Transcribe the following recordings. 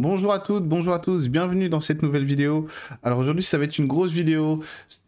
Bonjour à toutes, bonjour à tous, bienvenue dans cette nouvelle vidéo. Alors aujourd'hui ça va être une grosse vidéo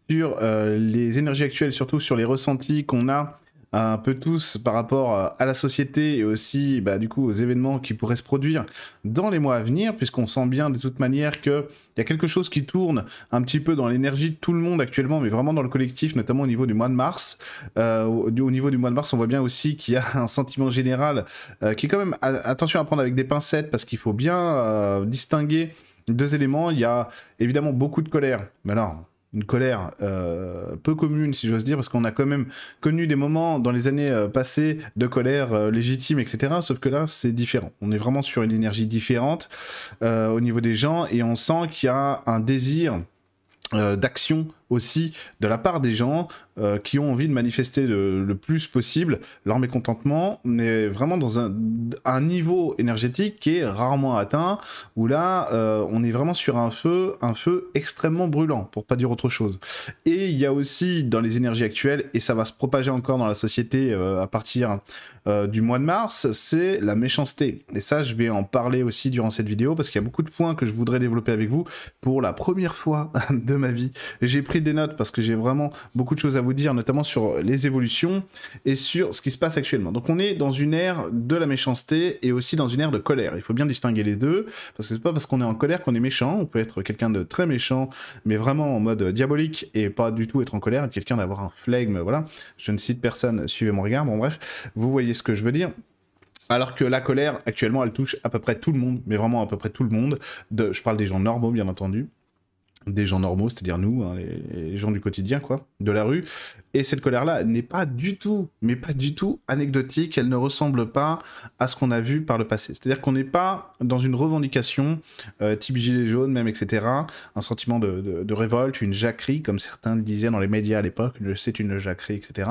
sur euh, les énergies actuelles, surtout sur les ressentis qu'on a un peu tous par rapport euh, à la société et aussi bah, du coup aux événements qui pourraient se produire dans les mois à venir, puisqu'on sent bien de toute manière qu'il y a quelque chose qui tourne un petit peu dans l'énergie de tout le monde actuellement, mais vraiment dans le collectif, notamment au niveau du mois de mars. Euh, au, niveau du mois de mars, on voit bien aussi qu'il y a un sentiment général euh, qui est quand même attention à prendre avec des pincettes parce qu'il faut bien distinguer deux éléments. Il y a évidemment beaucoup de colère, mais alors une colère euh, peu commune, si j'ose dire, parce qu'on a quand même connu des moments dans les années euh, passées de colère euh, légitime, etc. Sauf que là, c'est différent. On est vraiment sur une énergie différente au niveau des gens et on sent qu'il y a un désir d'action aussi de la part des gens euh, qui ont envie de manifester le, plus possible leur mécontentement, mais vraiment dans un, un, niveau énergétique qui est rarement atteint, où là, euh, on est vraiment sur un feu, un feu extrêmement brûlant, pour pas dire autre chose. Et il y a aussi dans les énergies actuelles, et ça va se propager encore dans la société euh, à partir du mois de mars, c'est la méchanceté. Et ça, je vais en parler aussi durant cette vidéo, parce qu'il y a beaucoup de points que je voudrais développer avec vous. Pour la première fois de ma vie, j'ai pris des notes parce que j'ai vraiment beaucoup de choses à vous dire, notamment sur les évolutions et sur ce qui se passe actuellement. Donc on est dans une ère de la méchanceté et aussi dans une ère de colère. Il faut bien distinguer les deux, parce que c'est pas parce qu'on est en colère qu'on est méchant. On peut être quelqu'un de très méchant, mais vraiment en mode diabolique et pas du tout être en colère, être quelqu'un d'avoir un flegme, voilà. Je ne cite personne, suivez mon regard, bon bref, vous voyez ce que je veux dire. Alors que la colère, actuellement, elle touche à peu près tout le monde, mais vraiment à peu près tout le monde. De, je parle des gens normaux, bien entendu, des gens normaux, c'est-à-dire nous, hein, les, gens du quotidien, quoi, de la rue. Et cette colère-là n'est pas du tout, mais pas du tout anecdotique, elle ne ressemble pas à ce qu'on a vu par le passé. C'est-à-dire qu'on n'est pas dans une revendication, euh, type gilet jaune même, etc., un sentiment de, révolte, une jacquerie, comme certains le disaient dans les médias à l'époque, c'est une jacquerie, etc.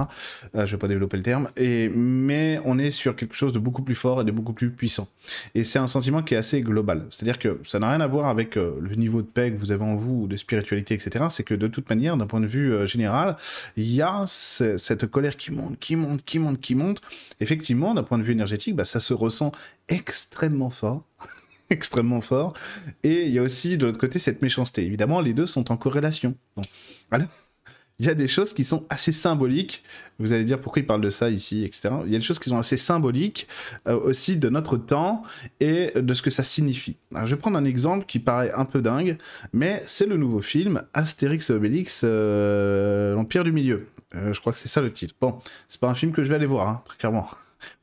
Euh, je ne vais pas développer le terme, et, mais on est sur quelque chose de beaucoup plus fort et de beaucoup plus puissant. Et c'est un sentiment qui est assez global. C'est-à-dire que ça n'a rien à voir avec euh, le niveau de paix que vous avez en vous, de spiritualité, etc., c'est que de toute manière, d'un point de vue euh, général, il y a cette colère qui monte, qui monte, qui monte, qui monte. Effectivement, d'un point de vue énergétique, bah, ça se ressent extrêmement fort. extrêmement fort. Et il y a aussi de l'autre côté cette méchanceté. Évidemment, les deux sont en corrélation. Voilà il y a des choses qui sont assez symboliques. Vous allez dire pourquoi il parle de ça ici, etc. Il y a des choses qui sont assez symboliques euh, aussi de notre temps et de ce que ça signifie. Je vais prendre un exemple qui paraît un peu dingue, mais c'est le nouveau film Astérix et Obélix, euh, l'Empire du Milieu. Euh, je crois que c'est ça le titre. Bon, c'est pas un film que je vais aller voir, hein, très clairement.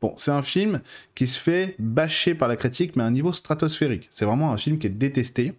Bon, c'est un film qui se fait bâcher par la critique, mais à un niveau stratosphérique. C'est vraiment un film qui est détesté.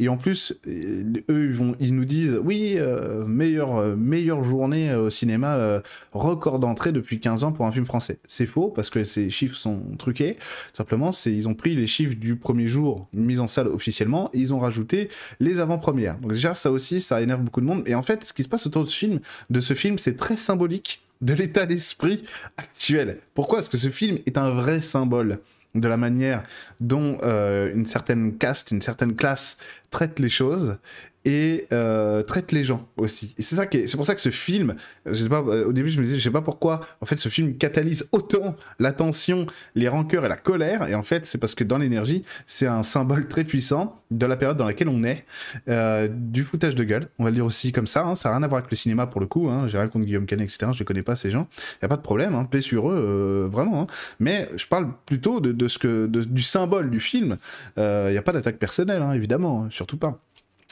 Et en plus, euh, eux, ils, nous disent oui, euh, meilleure, euh, meilleure journée au cinéma, record d'entrée depuis 15 ans pour un film français. C'est faux parce que ces chiffres sont truqués. Simplement, ils ont pris les chiffres du premier jour mis en salle officiellement et ils ont rajouté les avant-premières. Donc déjà, ça aussi, ça énerve beaucoup de monde. Et en fait, ce qui se passe autour de ce film, de ce film, c'est très symbolique de l'état d'esprit actuel. Pourquoi Parce que ce film est un vrai symbole? De la manière dont euh, une certaine caste, une certaine classe traite les choses et euh, traite les gens aussi. Et c'est ça c'est pour ça que ce film, je sais pas, euh, au début je me disais, je sais pas pourquoi, en fait ce film catalyse autant l'attention, les rancœurs et la colère, et en fait c'est parce que dans l'énergie, c'est un symbole très puissant de la période dans laquelle on est, euh, du foutage de gueule, on va le dire aussi comme ça, hein, ça n'a rien à voir avec le cinéma pour le coup, hein, j'ai rien contre Guillaume Canet, etc., je ne connais pas ces gens, il y a pas de problème, hein, paix sur eux, vraiment, mais je parle plutôt de, ce que, du symbole du film, il n'y a pas d'attaque personnelle, évidemment, surtout pas.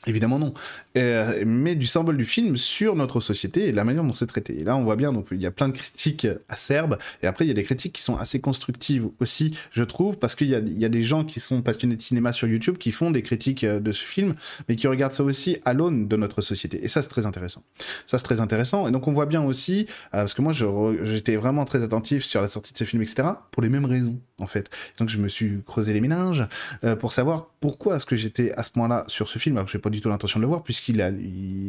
Évidemment non. Euh, mais du symbole du film sur notre société et la manière dont c'est traité. Et là, on voit bien, donc il y a plein de critiques acerbes, et après, il y a des critiques qui sont assez constructives aussi, je trouve, parce qu'il y y a, des gens qui sont passionnés de cinéma sur YouTube qui font des critiques euh, de ce film, mais qui regardent ça aussi à l'aune de notre société. Et ça, c'est très intéressant. Ça, c'est très intéressant. Et donc, on voit bien aussi, euh, parce que moi, j'étais vraiment très attentif sur la sortie de ce film, etc., pour les mêmes raisons, en fait. Donc, je me suis creusé les méninges pour savoir pourquoi est-ce que j'étais à ce point-là sur ce film, alors que j'ai du tout l'intention de le voir, puisqu'il a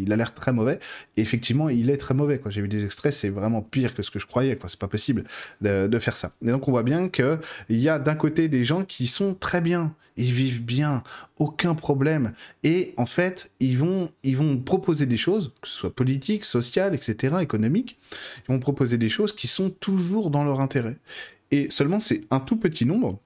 il a l'air très mauvais. Effectivement, il est très mauvais. J'ai vu des extraits, c'est vraiment pire que ce que je croyais. C'est pas possible de, faire ça. Et donc, on voit bien qu'il y a d'un côté des gens qui sont très bien. Ils vivent bien, aucun problème. Et en fait, ils vont, ils vont proposer des choses, que ce soit politiques, sociales, etc., économiques. Ils vont proposer des choses qui sont toujours dans leur intérêt. Et seulement, c'est un tout petit nombre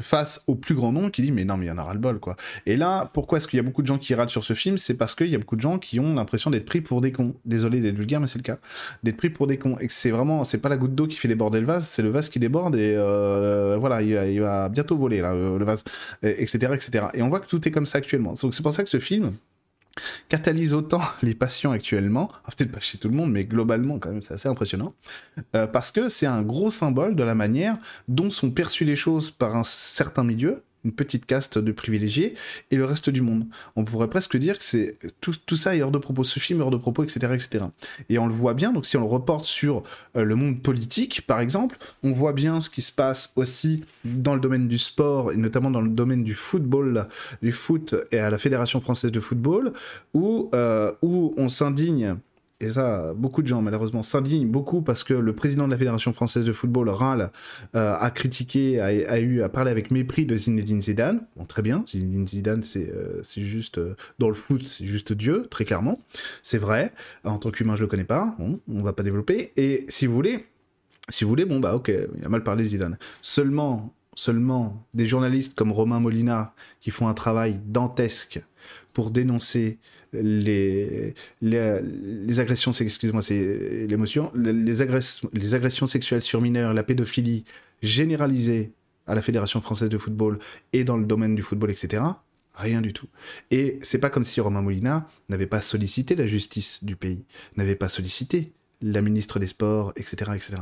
face au plus grand nombre qui dit mais non mais il y en aura le bol quoi. Et là, pourquoi est-ce qu'il y a beaucoup de gens qui râlent sur ce film? C'est parce qu'il y a beaucoup de gens qui ont l'impression d'être pris pour des cons. Désolé d'être vulgaire mais c'est le cas. D'être pris pour des cons. Et c'est vraiment, c'est pas la goutte d'eau qui fait déborder le vase, c'est le vase qui déborde et euh, voilà, il va, bientôt voler là, le, vase, etc., etc. Et on voit que tout est comme ça actuellement. Donc c'est pour ça que ce film, catalyse autant les patients actuellement, peut-être pas chez tout le monde, mais globalement quand même c'est assez impressionnant, euh, parce que c'est un gros symbole de la manière dont sont perçues les choses par un certain milieu, une petite caste de privilégiés, et le reste du monde. On pourrait presque dire que c'est tout, tout, ça est hors de propos, ce film est hors de propos, etc., etc. Et on le voit bien, donc si on le reporte sur euh, le monde politique, par exemple, on voit bien ce qui se passe aussi dans le domaine du sport, et notamment dans le domaine du football, du foot et à la Fédération française de football, où, euh, où on s'indigne et ça, beaucoup de gens malheureusement s'indignent beaucoup parce que le président de la Fédération française de football, râle, euh, a critiqué, a, eu à parler avec mépris de Zinedine Zidane. Bon, très bien, Zinedine Zidane, c'est euh, juste, euh, dans le foot, c'est juste Dieu, très clairement. C'est vrai, en tant qu'humain, je le connais pas, on, on va pas développer. Et si vous voulez, si vous voulez, bon bah ok, il a mal parlé Zidane. Seulement, seulement des journalistes comme Romain Molina qui font un travail dantesque pour dénoncer les, les, agressions, excusez-moi, c'est l'émotion, les, les agressions sexuelles sur mineurs, la pédophilie généralisée à la Fédération française de football et dans le domaine du football, etc. Rien du tout. Et c'est pas comme si Romain Molina n'avait pas sollicité la justice du pays, n'avait pas sollicité la ministre des Sports, etc., etc.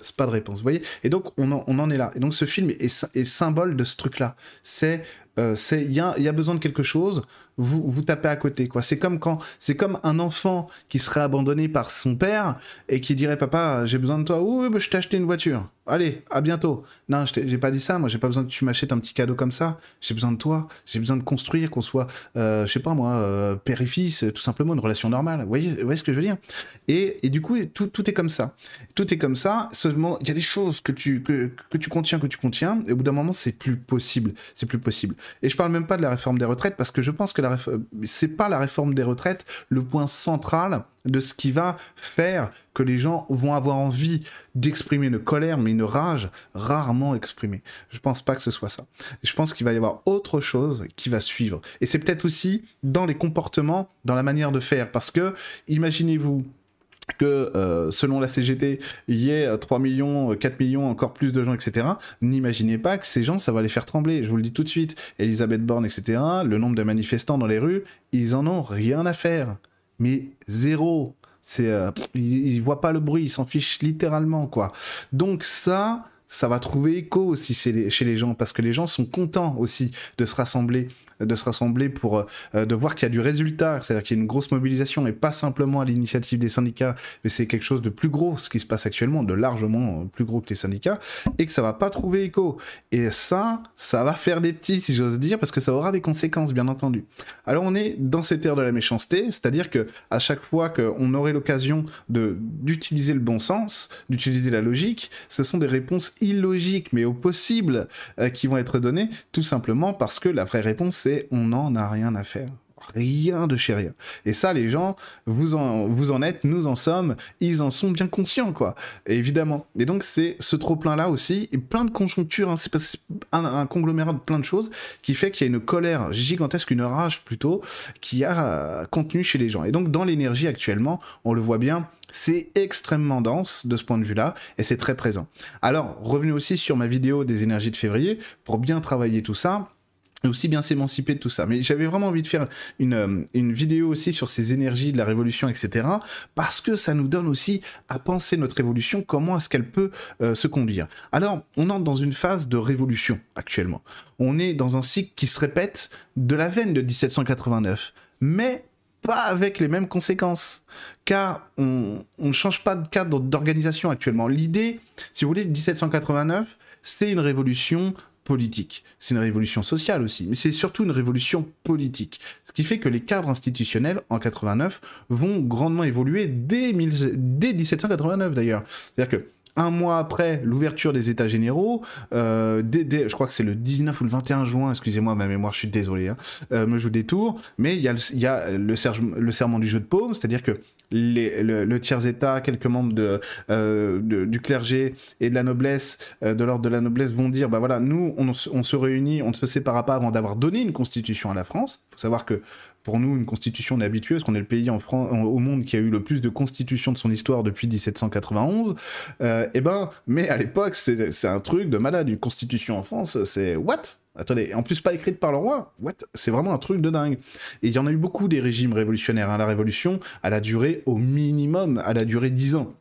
C'est pas de réponse, voyez? Et donc, on en, on en, est là. Et donc, ce film est, est symbole de ce truc-là. C'est, euh, il y a, besoin de quelque chose, vous, tapez à côté, quoi. C'est comme quand, c'est comme un enfant qui serait abandonné par son père et qui dirait, papa, j'ai besoin de toi. Oui, je t'ai acheté une voiture. Allez, à bientôt. Non, j'ai pas dit ça. Moi, j'ai pas besoin que tu m'achètes un petit cadeau comme ça. J'ai besoin de toi. J'ai besoin de construire, qu'on soit, euh, je sais pas moi, euh, père et fils, tout simplement, une relation normale. Vous voyez, vous voyez ce que je veux dire? Et, et, du coup, tout, tout, est comme ça. Tout est comme ça. Seulement, il y a des choses que tu, que, que tu contiens, que tu contiens. Et au bout d'un moment, c'est plus possible. C'est plus possible. Et je parle même pas de la réforme des retraites parce que je pense que la c'est pas la réforme des retraites le point central de ce qui va faire que les gens vont avoir envie d'exprimer une colère, mais une rage rarement exprimée. Je pense pas que ce soit ça. Je pense qu'il va y avoir autre chose qui va suivre. Et c'est peut-être aussi dans les comportements, dans la manière de faire. Parce que, imaginez-vous, que euh, selon la CGT, il y ait 3 euh, millions, 4 euh, millions, encore plus de gens, etc. N'imaginez pas que ces gens, ça va les faire trembler. Je vous le dis tout de suite. Elisabeth Borne, etc., le nombre de manifestants dans les rues, ils en ont rien à faire. Mais zéro. C'est, ils, ils voient pas le bruit, ils s'en fichent littéralement, quoi. Donc ça, ça va trouver écho aussi chez les, chez les gens, parce que les gens sont contents aussi de se rassembler de se rassembler pour euh, de voir qu'il y a du résultat, c'est-à-dire qu'il y a une grosse mobilisation et pas simplement à l'initiative des syndicats, mais c'est quelque chose de plus gros, ce qui se passe actuellement, de largement plus gros que les syndicats, et que ça va pas trouver écho. Et ça, ça va faire des petits, si j'ose dire, parce que ça aura des conséquences, bien entendu. Alors on est dans cette ère de la méchanceté, c'est-à-dire que à chaque fois qu'on aurait l'occasion d'utiliser le bon sens, d'utiliser la logique, ce sont des réponses illogiques, mais au possible, euh, qui vont être données, tout simplement parce que la vraie réponse, c'est on n'en a rien à faire. Rien de chez rien. Et ça, les gens, vous en, êtes, nous en sommes, ils en sont bien conscients, quoi. évidemment. Et donc, c'est ce trop-plein-là aussi, et plein de conjonctures, hein, c'est un, un, conglomérat de plein de choses qui fait qu'il y a une colère gigantesque, une rage plutôt, qui a euh, contenu chez les gens. Et donc, dans l'énergie actuellement, on le voit bien, c'est extrêmement dense de ce point de vue-là et c'est très présent. Alors, revenez aussi sur ma vidéo des énergies de février pour bien travailler tout ça aussi bien s'émanciper de tout ça. Mais j'avais vraiment envie de faire une, euh, une vidéo aussi sur ces énergies de la révolution, etc. Parce que ça nous donne aussi à penser notre évolution, comment est-ce qu'elle peut euh, se conduire. Alors, on entre dans une phase de révolution actuellement. On est dans un cycle qui se répète de la veine de 1789. Mais pas avec les mêmes conséquences, car on ne change pas de cadre d'organisation actuellement. L'idée, si vous voulez, 1789, c'est une révolution politique. C'est une révolution sociale aussi, mais c'est surtout une révolution politique. Ce qui fait que les cadres institutionnels en 89 vont grandement évoluer dès, dès 1789 d'ailleurs. C'est-à-dire que un mois après l'ouverture des États généraux, euh, je crois que c'est le 19 ou le 21 juin, excusez-moi ma mémoire, je suis désolé, hein, euh, me joue des tours, mais il y a, le, serment du jeu de paume, c'est-à-dire que le, tiers-état, quelques membres euh, du clergé et de la noblesse, de l'ordre de la noblesse vont dire, bah voilà, nous, on, on, se réunit, on ne se sépare pas avant d'avoir donné une constitution à la France. Il faut savoir que pour nous, une constitution est habitueuse, qu'on est le pays en au monde qui a eu le plus de constitutions de son histoire depuis 1791. Euh, eh ben, mais à l'époque, c'est un truc de malade. Une constitution en France, c'est what? Attendez, en plus pas écrite par le roi. What? C'est vraiment un truc de dingue. Et il y en a eu beaucoup des régimes révolutionnaires. Hein. La révolution, elle a duré au minimum, elle a duré 10 ans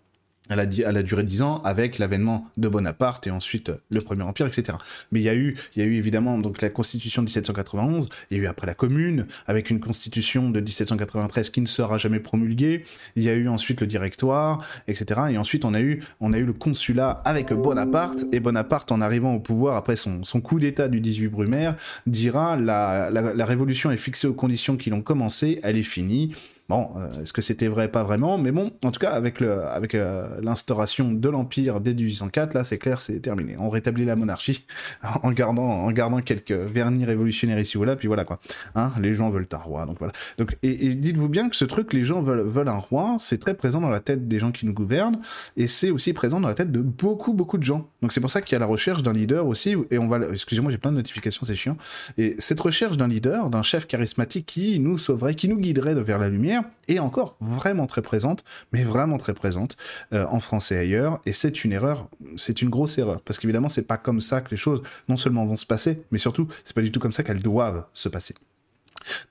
elle a, duré dix ans avec l'avènement de Bonaparte et ensuite le Premier Empire, etc. Mais il y a eu, il y a eu évidemment donc la Constitution de 1791, il y a eu après la Commune avec une Constitution de 1793 qui ne sera jamais promulguée. Il y a eu ensuite le Directoire, etc. Et ensuite on a eu, le Consulat avec Bonaparte et Bonaparte en arrivant au pouvoir après son, coup d'État du 18 Brumaire dira la, la, révolution est fixée aux conditions qui l'ont commencé, elle est finie. Bon, euh, est-ce que c'était vrai Pas vraiment, mais bon, en tout cas, avec, le, avec euh, l'instauration de l'Empire dès 1804, là, c'est clair, c'est terminé. On rétablit la monarchie en gardant, en gardant quelques vernis révolutionnaires ici ou là, puis voilà quoi. Hein, les gens veulent un roi, donc voilà. Donc, et, dites-vous bien que ce truc, les gens veulent, veulent un roi, c'est très présent dans la tête des gens qui nous gouvernent, et c'est aussi présent dans la tête de beaucoup, beaucoup de gens. Donc c'est pour ça qu'il y a la recherche d'un leader aussi, et on va, excusez-moi, j'ai plein de notifications, c'est chiant. Et cette recherche d'un leader, d'un chef charismatique qui nous sauverait, qui nous guiderait vers la lumière, et encore vraiment très présente, mais vraiment très présente euh, en France et ailleurs. Et c'est une erreur, c'est une grosse erreur, parce qu'évidemment, c'est pas comme ça que les choses non seulement vont se passer, mais surtout, c'est pas du tout comme ça qu'elles doivent se passer.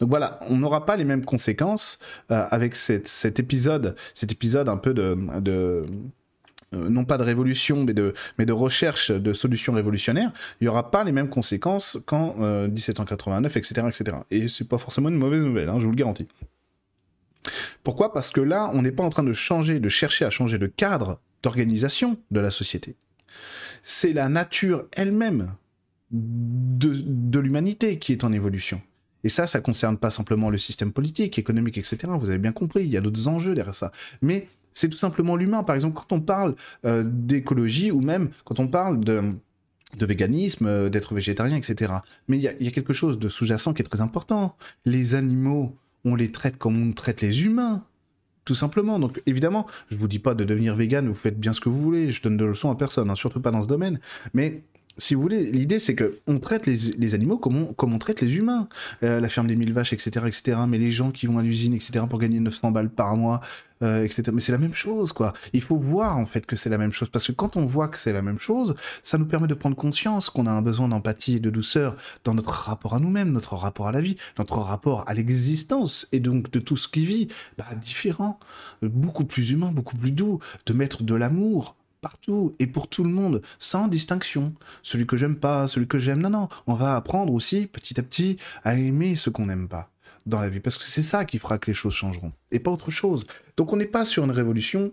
Donc voilà, on n'aura pas les mêmes conséquences euh, avec cet épisode, cet épisode un peu de, euh, non pas de révolution, mais de, recherche de solutions révolutionnaires, il n'y aura pas les mêmes conséquences qu'en 1789, etc., etc. Et c'est pas forcément une mauvaise nouvelle, hein, je vous le garantis. Pourquoi? Parce que là, on n'est pas en train de changer, de chercher à changer le cadre d'organisation de la société. C'est la nature elle-même de, l'humanité qui est en évolution. Et ça, ça concerne pas simplement le système politique, économique, etc. Vous avez bien compris, il y a d'autres enjeux derrière ça. Mais c'est tout simplement l'humain. Par exemple, quand on parle euh, d'écologie ou même quand on parle de, véganisme, euh, d'être végétarien, etc. Mais il y, a quelque chose de sous-jacent qui est très important. Les animaux on les traite comme on traite les humains. Tout simplement. Donc évidemment, je vous dis pas de devenir vegan, vous faites bien ce que vous voulez, je donne de leçons à personne, hein, surtout pas dans ce domaine. Mais si vous voulez, l'idée c'est que on traite les, animaux comme on, traite les humains. Euh, la ferme des mille vaches, etc., etc. Mais les gens qui vont à l'usine, etc., pour gagner 900 balles par mois, euh, etc. Mais c'est la même chose, quoi. Il faut voir en fait que c'est la même chose, parce que quand on voit que c'est la même chose, ça nous permet de prendre conscience qu'on a un besoin d'empathie et de douceur dans notre rapport à nous-mêmes, notre rapport à la vie, notre rapport à l'existence et donc de tout ce qui vit, bah, différent, beaucoup plus humain, beaucoup plus doux, de mettre de l'amour partout et pour tout le monde, sans distinction. Celui que j'aime pas, celui que j'aime, non, non. On va apprendre aussi, petit à petit, à aimer ce qu'on n'aime pas dans la vie, parce que c'est ça qui fera que les choses changeront, et pas autre chose. Donc on n'est pas sur une révolution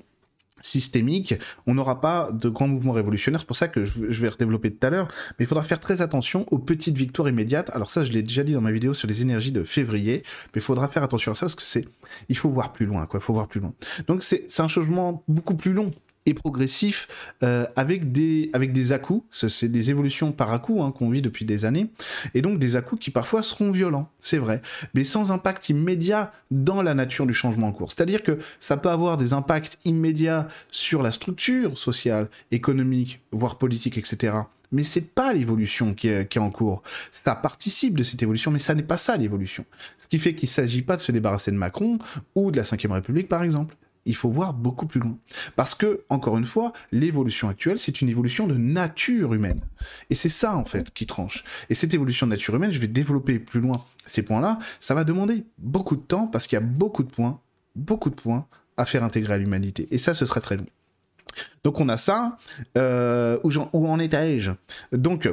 systémique, on n'aura pas de grands mouvements révolutionnaires, c'est pour ça que je, vais redévelopper tout à l'heure, mais il faudra faire très attention aux petites victoires immédiates. Alors ça, je l'ai déjà dit dans ma vidéo sur les énergies de février, mais il faudra faire attention à ça parce que c'est, il faut voir plus loin, quoi, il faut voir plus loin. Donc c'est un changement beaucoup plus long, et progressif euh, avec des avec des à C'est des évolutions par à hein, qu'on vit depuis des années, et donc des à qui parfois seront violents, c'est vrai, mais sans impact immédiat dans la nature du changement en cours. C'est-à-dire que ça peut avoir des impacts immédiats sur la structure sociale, économique, voire politique, etc. Mais c'est pas l'évolution qui est, qui est, en cours. Ça participe de cette évolution, mais ça n'est pas ça l'évolution. Ce qui fait qu'il s'agit pas de se débarrasser de Macron ou de la Ve République, par exemple il faut voir beaucoup plus loin. Parce que, encore une fois, l'évolution actuelle, c'est une évolution de nature humaine. Et c'est ça, en fait, qui tranche. Et cette évolution de nature humaine, je vais développer plus loin ces points-là, ça va demander beaucoup de temps parce qu'il y a beaucoup de points, beaucoup de points à faire intégrer à l'humanité. Et ça, ce serait très long. Donc on a ça, euh, où, où en étais-je Donc,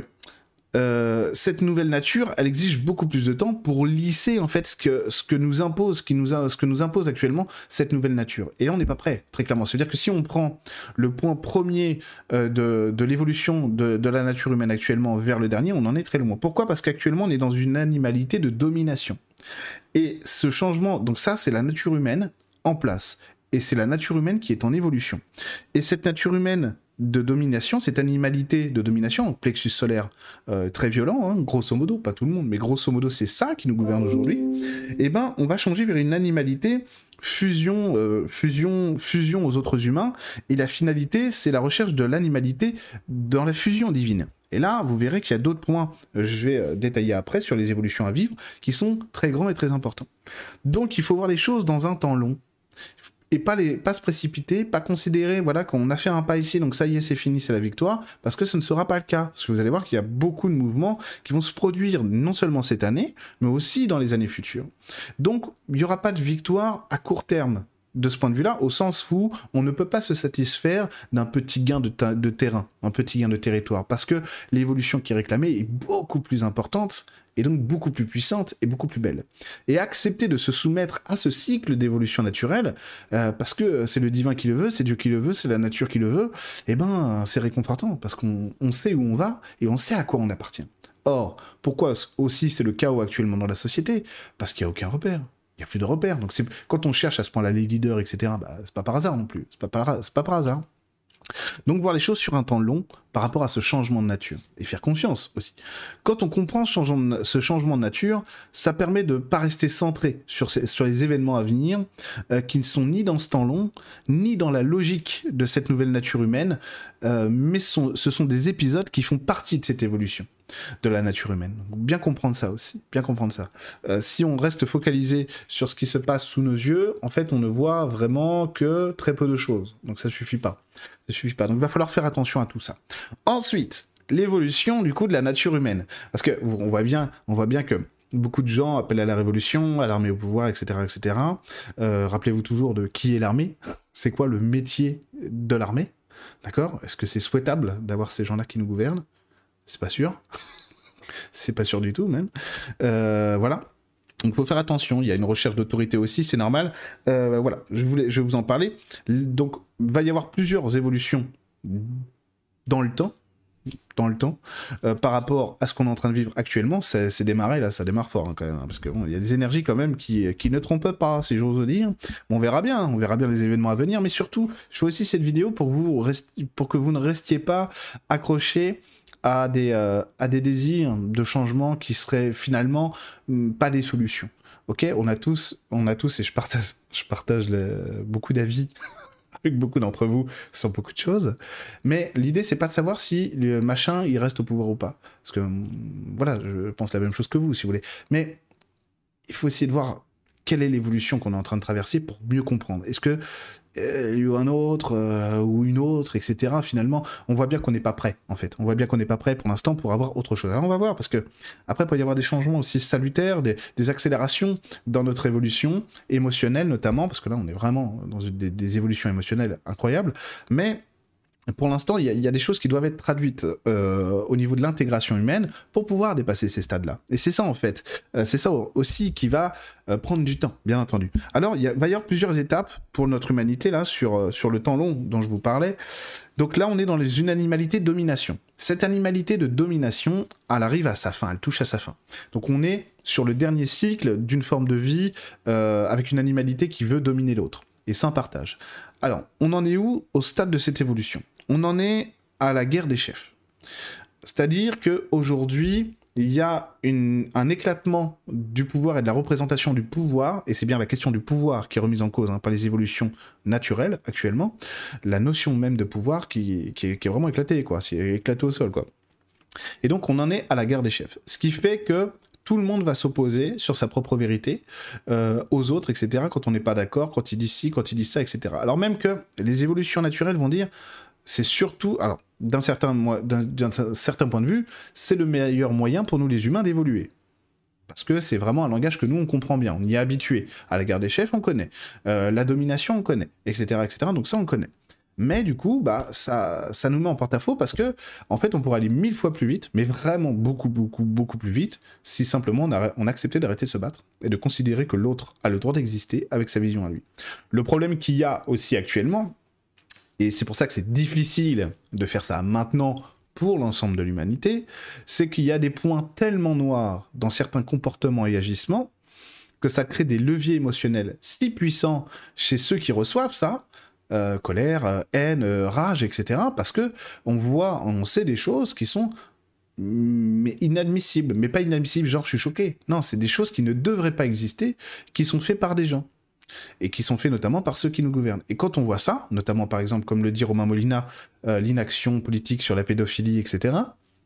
euh, cette nouvelle nature, elle exige beaucoup plus de temps pour lisser en fait ce que, nous impose, ce, qui nous impose actuellement cette nouvelle nature. Et là, on n'est pas prêt, très clairement. C'est-à-dire que si on prend le point premier euh, de, de l'évolution de, de, la nature humaine actuellement vers le dernier, on en est très loin. Pourquoi? Parce qu'actuellement, on est dans une animalité de domination. Et ce changement, donc ça, c'est la nature humaine en place. Et c'est la nature humaine qui est en évolution. Et cette nature humaine de domination, cette animalité de domination, plexus solaire euh, très violent, hein, grosso modo, pas tout le monde, mais grosso modo c'est ça qui nous gouverne aujourd'hui, eh ben on va changer vers une animalité fusion, euh, fusion, fusion aux autres humains, et la finalité c'est la recherche de l'animalité dans la fusion divine. Et là, vous verrez qu'il y a d'autres points, euh, je vais détailler après sur les évolutions à vivre, qui sont très grands et très importants. Donc il faut voir les choses dans un temps long et pas, les, pas se précipiter, pas considérer voilà, qu'on a fait un pas ici, donc ça y est, c'est fini, c'est la victoire, parce que ce ne sera pas le cas. Parce que vous allez voir qu'il y a beaucoup de mouvements qui vont se produire non seulement cette année, mais aussi dans les années futures. Donc, il n'y aura pas de victoire à court terme de ce point de vue-là, au sens où on ne peut pas se satisfaire d'un petit gain de, terrain, un petit gain de territoire, parce que l'évolution qui est réclamée est beaucoup plus importante et donc beaucoup plus puissante et beaucoup plus belle. Et accepter de se soumettre à ce cycle d'évolution naturelle, euh, parce que c'est le divin qui le veut, c'est Dieu qui le veut, c'est la nature qui le veut, eh ben c'est réconfortant, parce qu'on sait où on va et on sait à quoi on appartient. Or, pourquoi aussi c'est le chaos actuellement dans la société? Parce qu'il n'y a aucun repère. Plus de repères. Donc quand on cherche à ce point-là les leaders, etc., bah, c'est pas par hasard non plus. C'est pas par hasard. Donc voir les choses sur un temps long par rapport à ce changement de nature et faire confiance aussi. Quand on comprend ce changement de, nature, ça permet de ne pas rester centré sur, les événements à venir euh, qui ne sont ni dans ce temps long, ni dans la logique de cette nouvelle nature humaine, euh, mais ce sont des épisodes qui font partie de cette évolution de la nature humaine. bien comprendre ça aussi, bien comprendre ça. Euh, si on reste focalisé sur ce qui se passe sous nos yeux, en fait, on ne voit vraiment que très peu de choses. Donc ça suffit pas. Ça suffit pas. Donc il va falloir faire attention à tout ça. Ensuite, l'évolution du coup de la nature humaine, parce que on voit bien, on voit bien que beaucoup de gens appellent à la révolution, à l'armée au pouvoir, etc., etc. Euh, rappelez-vous toujours de qui est l'armée. C'est quoi le métier de l'armée? D'accord? Est-ce que c'est souhaitable d'avoir ces gens-là qui nous gouvernent? C'est pas sûr. c'est pas sûr du tout, même. Euh, voilà. Donc, il faut faire attention. Il y a une recherche d'autorité aussi, c'est normal. Euh, voilà, je, voulais, je vais vous en parler. Donc, il va y avoir plusieurs évolutions dans le temps. Dans le temps, euh, par rapport à ce qu'on est en train de vivre actuellement, c'est démarré là, ça démarre fort hein, quand même, hein, parce que bon, y a des énergies quand même qui, qui ne trompent pas, si j'ose dire. on verra bien, on verra bien les événements à venir, mais surtout, je fais aussi cette vidéo pour vous, pour que vous ne restiez pas accrochés à des, euh, à des désirs de changement qui seraient finalement hmm, pas des solutions. Ok, on a tous, on a tous, et je partage, je partage beaucoup d'avis avec beaucoup d'entre vous sur beaucoup de choses. Mais l'idée, c'est pas de savoir si le machin il reste au pouvoir ou pas, parce que hmm, voilà, je pense la même chose que vous, si vous voulez. Mais il faut essayer de voir quelle est l'évolution qu'on est en train de traverser pour mieux comprendre. Est-ce que un autre euh, ou une autre, etc. Finalement, on voit bien qu'on n'est pas prêt, en fait. On voit bien qu'on n'est pas prêt pour l'instant pour avoir autre chose. Alors on va voir, parce que après, il peut y avoir des changements aussi salutaires, des, accélérations dans notre évolution émotionnelle, notamment, parce que là, on est vraiment dans des, des évolutions émotionnelles incroyables. Mais pour l'instant, il y, a des choses qui doivent être traduites euh, au niveau de l'intégration humaine pour pouvoir dépasser ces stades-là. Et c'est ça, en fait. Euh, c'est ça aussi qui va euh, prendre du temps, bien entendu. Alors, il va y avoir plusieurs étapes pour notre humanité, là, sur, sur le temps long dont je vous parlais. Donc là, on est dans les, une animalité de domination. Cette animalité de domination, elle arrive à sa fin, elle touche à sa fin. Donc on est sur le dernier cycle d'une forme de vie avec une animalité qui veut dominer l'autre et sans partage. Alors, on en est où au stade de cette évolution? On en est à la guerre des chefs. C'est-à-dire qu'aujourd'hui, il y a un éclatement du pouvoir et de la représentation du pouvoir, et c'est bien la question du pouvoir qui est remise en cause hein, par les évolutions naturelles actuellement, la notion même de pouvoir qui, est, vraiment éclatée, quoi, c'est éclaté au sol, quoi. Et donc on en est à la guerre des chefs. Ce qui fait que tout le monde va s'opposer sur sa propre vérité euh, aux autres, etc. Quand on n'est pas d'accord, quand il dit ci, quand il dit ça, etc. Alors même que les évolutions naturelles vont dire, c'est surtout, alors d'un certain, point de vue, c'est le meilleur moyen pour nous les humains d'évoluer. Parce que c'est vraiment un langage que nous, on comprend bien. On y est habitué. À la guerre des chefs, on connaît. Euh, la domination, on connaît. Etc., etc. Donc ça, on connaît. Mais du coup, bah, ça, ça nous met en porte-à-faux parce que, en fait, on pourrait aller mille fois plus vite, mais vraiment beaucoup, beaucoup, beaucoup plus vite, si simplement on, on acceptait d'arrêter de se battre et de considérer que l'autre a le droit d'exister avec sa vision à lui. Le problème qu'il y a aussi actuellement, et c'est pour ça que c'est difficile de faire ça maintenant pour l'ensemble de l'humanité, c'est qu'il y a des points tellement noirs dans certains comportements et agissements que ça crée des leviers émotionnels si puissants chez ceux qui reçoivent ça, colère, haine, rage, etc. Parce que on voit, on sait des choses qui sont mais inadmissibles, mais pas inadmissibles genre je suis choqué. Non, c'est des choses qui ne devraient pas exister, qui sont faites par des gens et qui sont faits notamment par ceux qui nous gouvernent. Et quand on voit ça, notamment par exemple, comme le dit Romain Molina, l'inaction politique sur la pédophilie, etc.,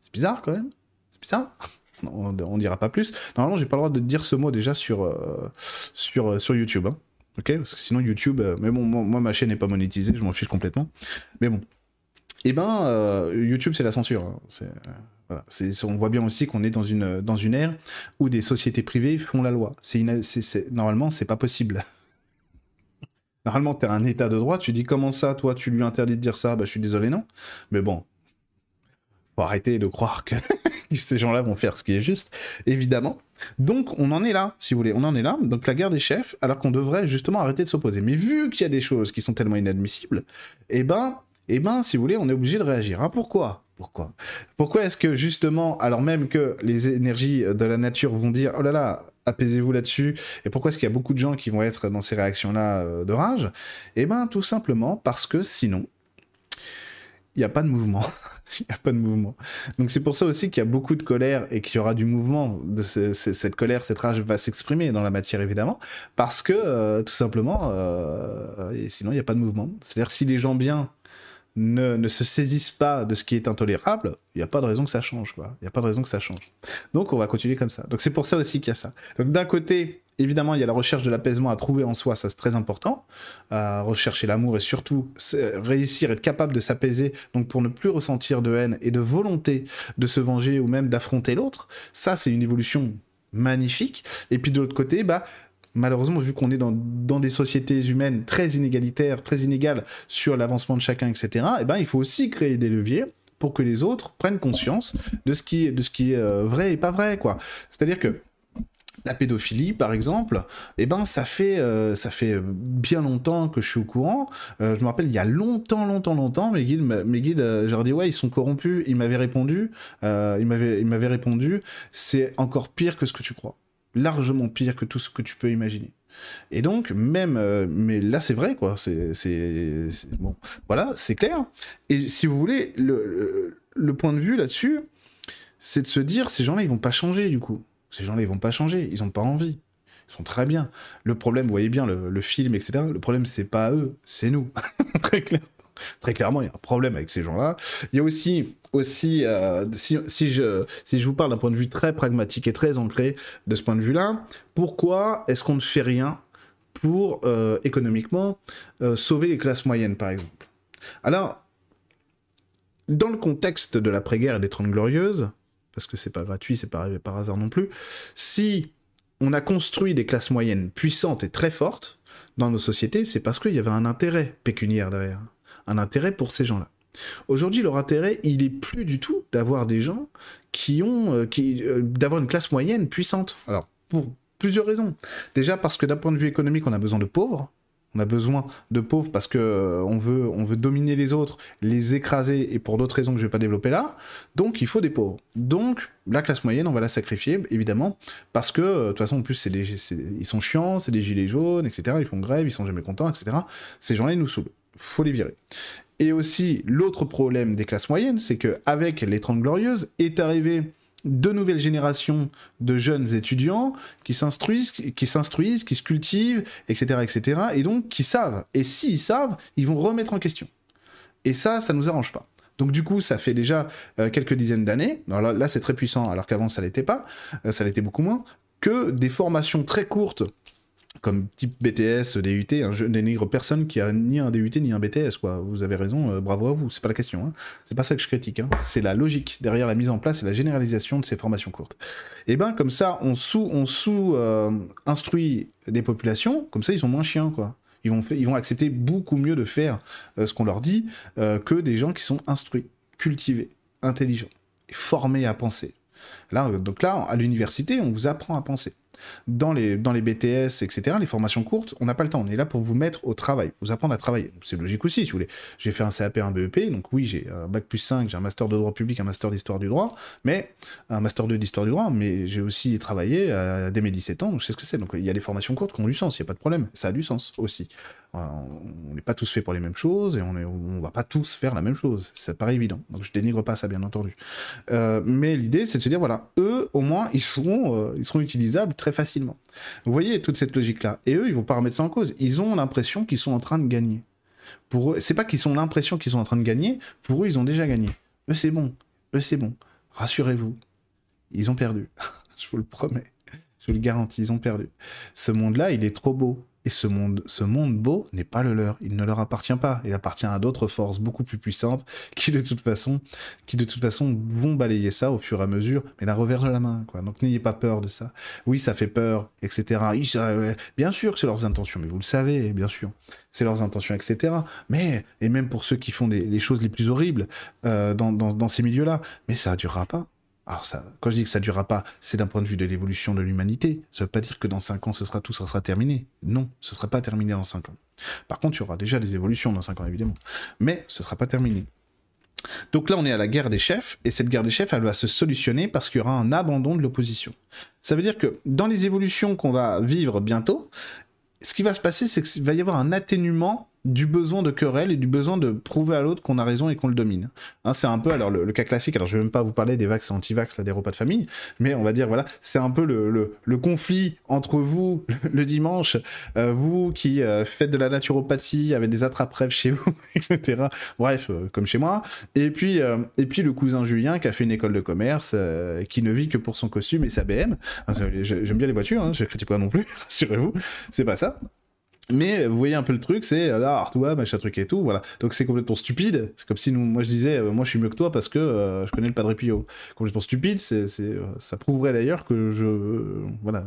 c'est bizarre quand même. C'est bizarre on, ne dira pas plus. Normalement, j'ai pas le droit de dire ce mot déjà sur, euh, sur, euh, sur YouTube. Hein. Ok? Parce que sinon, YouTube. Euh, mais bon, moi, ma chaîne n'est pas monétisée, je m'en fiche complètement. Mais bon. Eh ben, YouTube, c'est la censure. Hein. on voit bien aussi qu'on est dans une, dans une ère où des sociétés privées font la loi. C'est normalement, c'est pas possible. Normalement, tu as un état de droit, tu dis comment ça, toi, tu lui interdis de dire ça? Bah, je suis désolé, non. Mais bon, faut arrêter de croire que ces gens-là vont faire ce qui est juste, évidemment. Donc on en est là, si vous voulez, on en est là. Donc la guerre des chefs, alors qu'on devrait justement arrêter de s'opposer. Mais vu qu'il y a des choses qui sont tellement inadmissibles, eh ben, eh ben, si vous voulez, on est obligé de réagir. Hein, pourquoi? Pourquoi? Pourquoi est-ce que justement, alors même que les énergies de la nature vont dire, oh là là, apaisez-vous là-dessus. Et pourquoi est-ce qu'il y a beaucoup de gens qui vont être dans ces réactions-là euh, de rage? Eh ben, tout simplement parce que sinon, il n'y a pas de mouvement. il n'y a pas de mouvement. Donc c'est pour ça aussi qu'il y a beaucoup de colère et qu'il y aura du mouvement. De cette colère, cette rage va s'exprimer dans la matière évidemment, parce que euh, tout simplement, euh, sinon il n'y a pas de mouvement. C'est-à-dire si les gens bien ne, se saisissent pas de ce qui est intolérable, il n'y a pas de raison que ça change, quoi. Il n'y a pas de raison que ça change. Donc on va continuer comme ça. Donc c'est pour ça aussi qu'il y a ça. Donc d'un côté, évidemment, il y a la recherche de l'apaisement à trouver en soi, ça c'est très important. À rechercher l'amour et surtout réussir, être capable de s'apaiser, donc pour ne plus ressentir de haine et de volonté de se venger ou même d'affronter l'autre. Ça c'est une évolution magnifique. Et puis de l'autre côté, bah malheureusement, vu qu'on est dans, des sociétés humaines très inégalitaires, très inégales sur l'avancement de chacun, etc., eh ben, il faut aussi créer des leviers pour que les autres prennent conscience de ce qui, est euh, vrai et pas vrai, quoi. C'est-à-dire que la pédophilie, par exemple, eh ben, ça fait, euh, ça fait bien longtemps que je suis au courant. Euh, je me rappelle, il y a longtemps, longtemps, longtemps, mes guides, mes guides je leur dis, ouais, ils sont corrompus. Ils m'avaient répondu, ils m'avaient répondu, c'est encore pire que ce que tu crois largement pire que tout ce que tu peux imaginer. Et donc, même, euh, mais là c'est vrai, quoi, c'est, bon, voilà, c'est clair. Et si vous voulez, le, point de vue là-dessus, c'est de se dire, ces gens-là, ils vont pas changer, du coup. Ces gens-là, ils vont pas changer, ils ont pas envie. Ils sont très bien. Le problème, vous voyez bien, le, le film, etc., le problème, c'est pas eux, c'est nous. très clair. Très clairement, il y a un problème avec ces gens-là. Il y a aussi, aussi euh, si, si, je, si je vous parle d'un point de vue très pragmatique et très ancré de ce point de vue-là, pourquoi est-ce qu'on ne fait rien pour, euh, économiquement, euh, sauver les classes moyennes, par exemple? Alors, dans le contexte de l'après-guerre et des Trente Glorieuses, parce que c'est pas gratuit, c'est pas arrivé par hasard non plus, si on a construit des classes moyennes puissantes et très fortes dans nos sociétés, c'est parce qu'il y avait un intérêt pécuniaire derrière un intérêt pour ces gens-là. Aujourd'hui, leur intérêt, il est plus du tout d'avoir des gens qui ont, euh, qui, euh, d'avoir une classe moyenne puissante. Alors, pour plusieurs raisons. Déjà parce que d'un point de vue économique, on a besoin de pauvres. On a besoin de pauvres parce que euh, on, veut, on veut dominer les autres, les écraser, et pour d'autres raisons que je ne vais pas développer là. Donc il faut des pauvres. Donc la classe moyenne, on va la sacrifier, évidemment, parce que de toute façon, en plus, c'est des, ils sont chiants, c'est des gilets jaunes, etc. Ils font grève, ils sont jamais contents, etc. Ces gens-là, ils nous saoulent faut les virer. Et aussi, l'autre problème des classes moyennes, c'est qu'avec les Trente Glorieuses est arrivé de nouvelles générations de jeunes étudiants qui s'instruisent, qui s'instruisent, qui se cultivent, etc., etc., et donc qui savent. Et s'ils savent, ils vont remettre en question. Et ça, ça nous arrange pas. Donc du coup, ça fait déjà euh, quelques dizaines d'années. Là, c'est très puissant, alors qu'avant ça l'était pas, euh, ça l'était beaucoup moins. Que des formations très courtes comme type BTS, DUT, hein, je dénigre personne qui a ni un DUT ni un BTS, quoi. Vous avez raison, euh, bravo à vous, c'est pas la question. Hein. C'est pas ça que je critique. Hein. C'est la logique derrière la mise en place et la généralisation de ces formations courtes. Et ben comme ça, on sous, on sous euh, instruit des populations, comme ça ils sont moins chiens, quoi. Ils vont, ils vont accepter beaucoup mieux de faire euh, ce qu'on leur dit que des gens qui sont instruits, cultivés, intelligents, formés à penser. Là, donc là, à l'université, on vous apprend à penser dans les, dans les BTS, etc., les formations courtes, on n'a pas le temps. On est là pour vous mettre au travail, vous apprendre à travailler. C'est logique aussi, si vous voulez. J'ai fait un CAP, un BEP, donc oui, j'ai un bac plus 5, j'ai un master de droit public, un master d'histoire du droit, mais un master 2 d'histoire du droit, mais j'ai aussi travaillé dès mes 17 ans, donc je sais ce que c'est. Donc il y a des formations courtes qui ont du sens, il n'y a pas de problème. Ça a du sens aussi. On n'est pas tous faits pour les mêmes choses et on ne va pas tous faire la même chose. Ça paraît évident. Donc je dénigre pas ça, bien entendu. Euh, mais l'idée, c'est de se dire, voilà, eux, au moins, ils seront, euh, ils utilisables très facilement. Vous voyez toute cette logique-là. Et eux, ils vont pas remettre ça en cause. Ils ont l'impression qu'ils sont en train de gagner. Pour eux, c'est pas qu'ils ont l'impression qu'ils sont en train de gagner. Pour eux, ils ont déjà gagné. Eux, c'est bon. Eux, c'est bon. Rassurez-vous. Ils ont perdu. je vous le promets. Je vous le garantis, ils ont perdu. Ce monde-là, il est trop beau. Et ce monde, beau n'est pas le leur. Il ne leur appartient pas. Il appartient à d'autres forces beaucoup plus puissantes qui de toute façon, qui de toute façon vont balayer ça au fur et à mesure, mais d'un revers de la main. Donc n'ayez pas peur de ça. Oui, ça fait peur, etc. Bien sûr c'est leurs intentions, mais vous le savez, bien sûr, c'est leurs intentions, etc. Mais et même pour ceux qui font les choses les plus horribles euh, dans, ces milieux-là, mais ça durera pas. Alors ça, quand je dis que ça durera pas, c'est d'un point de vue de l'évolution de l'humanité. Ça veut pas dire que dans 5 ans, ce sera tout, ça sera terminé. Non, ce sera pas terminé dans 5 ans. Par contre, il y aura déjà des évolutions dans 5 ans, évidemment. Mais ce sera pas terminé. Donc là, on est à la guerre des chefs, et cette guerre des chefs, elle va se solutionner parce qu'il y aura un abandon de l'opposition. Ça veut dire que dans les évolutions qu'on va vivre bientôt, ce qui va se passer, c'est qu'il va y avoir un atténuement du besoin de querelle et du besoin de prouver à l'autre qu'on a raison et qu'on le domine. Hein, c'est un peu, alors le, cas classique, alors je vais même pas vous parler des vax et anti-vax, des repas de famille, mais on va dire, voilà, c'est un peu le, le, conflit entre vous le, dimanche, euh, vous qui euh, faites de la naturopathie avec des attrape-rêves chez vous, etc. Bref, euh, comme chez moi. Et puis, et puis le cousin Julien qui a fait une école de commerce, qui ne vit que pour son costume et sa BM. J'aime bien les voitures, hein, je critique pas non plus, rassurez-vous, c'est pas ça. Mais vous voyez un peu le truc, c'est euh, là, alors toi, machin truc et tout, voilà. Donc c'est complètement stupide. C'est comme si moi je disais, euh, moi je suis mieux que toi parce que euh, je connais le Padre Pio. Complètement stupide. C'est, ça prouverait d'ailleurs que je, voilà,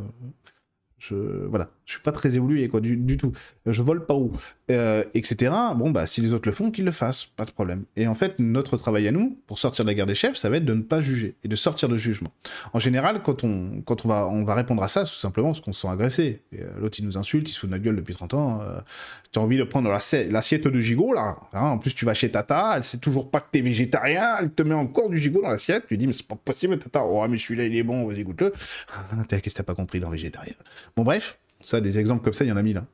je, voilà, je suis pas très évolué, quoi, du, tout. Je vole pas où, euh, etc. Bon, bah, si les autres le font, qu'ils le fassent, pas de problème. Et en fait, notre travail à nous, pour sortir de la guerre des chefs, ça va être de ne pas juger et de sortir de jugement. En général, quand on, quand on va, on va répondre à ça, tout simplement parce qu'on se sent agressé. Euh, l'autre, il nous insulte, il se fout de notre gueule depuis 30 ans. Euh, tu as envie de prendre l'assiette de gigot, là. Hein. en plus, tu vas chez Tata, elle sait toujours pas que t'es végétarien, elle te met encore du gigot dans l'assiette. Tu dis, mais c'est pas possible, Tata. Oh, mais celui-là, il est bon, vas-y, goûte-le. Qu'est-ce que t'as pas compris dans végétarien? Bon, bref, ça, des exemples comme ça, il y en a mille. Hein.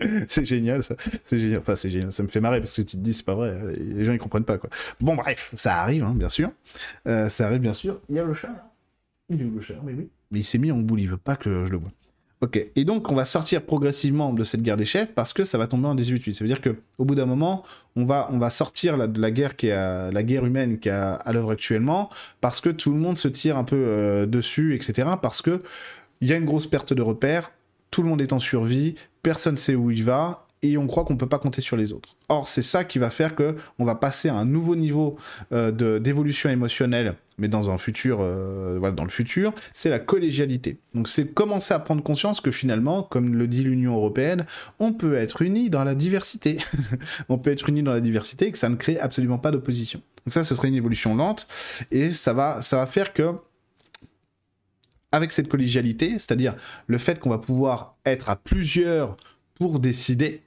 c'est génial, ça. C'est génial. Enfin, c'est génial. Ça me fait marrer parce que tu te dis, c'est pas vrai. Les gens, ils comprennent pas, quoi. Bon, bref, ça arrive, hein, bien sûr. Euh, ça arrive, bien sûr. Il y a le chat, là. Il est où le chat? Mais oui. Mais il s'est mis en boule, il veut pas que je le vois. Ok, et donc on va sortir progressivement de cette guerre des chefs parce que ça va tomber en 18-8. Ça veut dire que au bout d'un moment, on va, on va sortir de la guerre qui est la guerre humaine qui est à, l'œuvre actuellement parce que tout le monde se tire un peu euh, dessus, etc. Parce que il y a une grosse perte de repères, tout le monde est en survie, personne ne sait où il va, et on croit qu'on ne peut pas compter sur les autres. Or, c'est ça qui va faire que on va passer à un nouveau niveau euh, d'évolution émotionnelle, mais dans un futur, euh, voilà, dans le futur, c'est la collégialité. Donc, c'est commencer à prendre conscience que finalement, comme le dit l'Union européenne, on peut être unis dans la diversité. on peut être unis dans la diversité et que ça ne crée absolument pas d'opposition. Donc ça, ce serait une évolution lente, et ça va, ça va faire que avec cette collégialité, c'est-à-dire le fait qu'on va pouvoir être à plusieurs pour décider,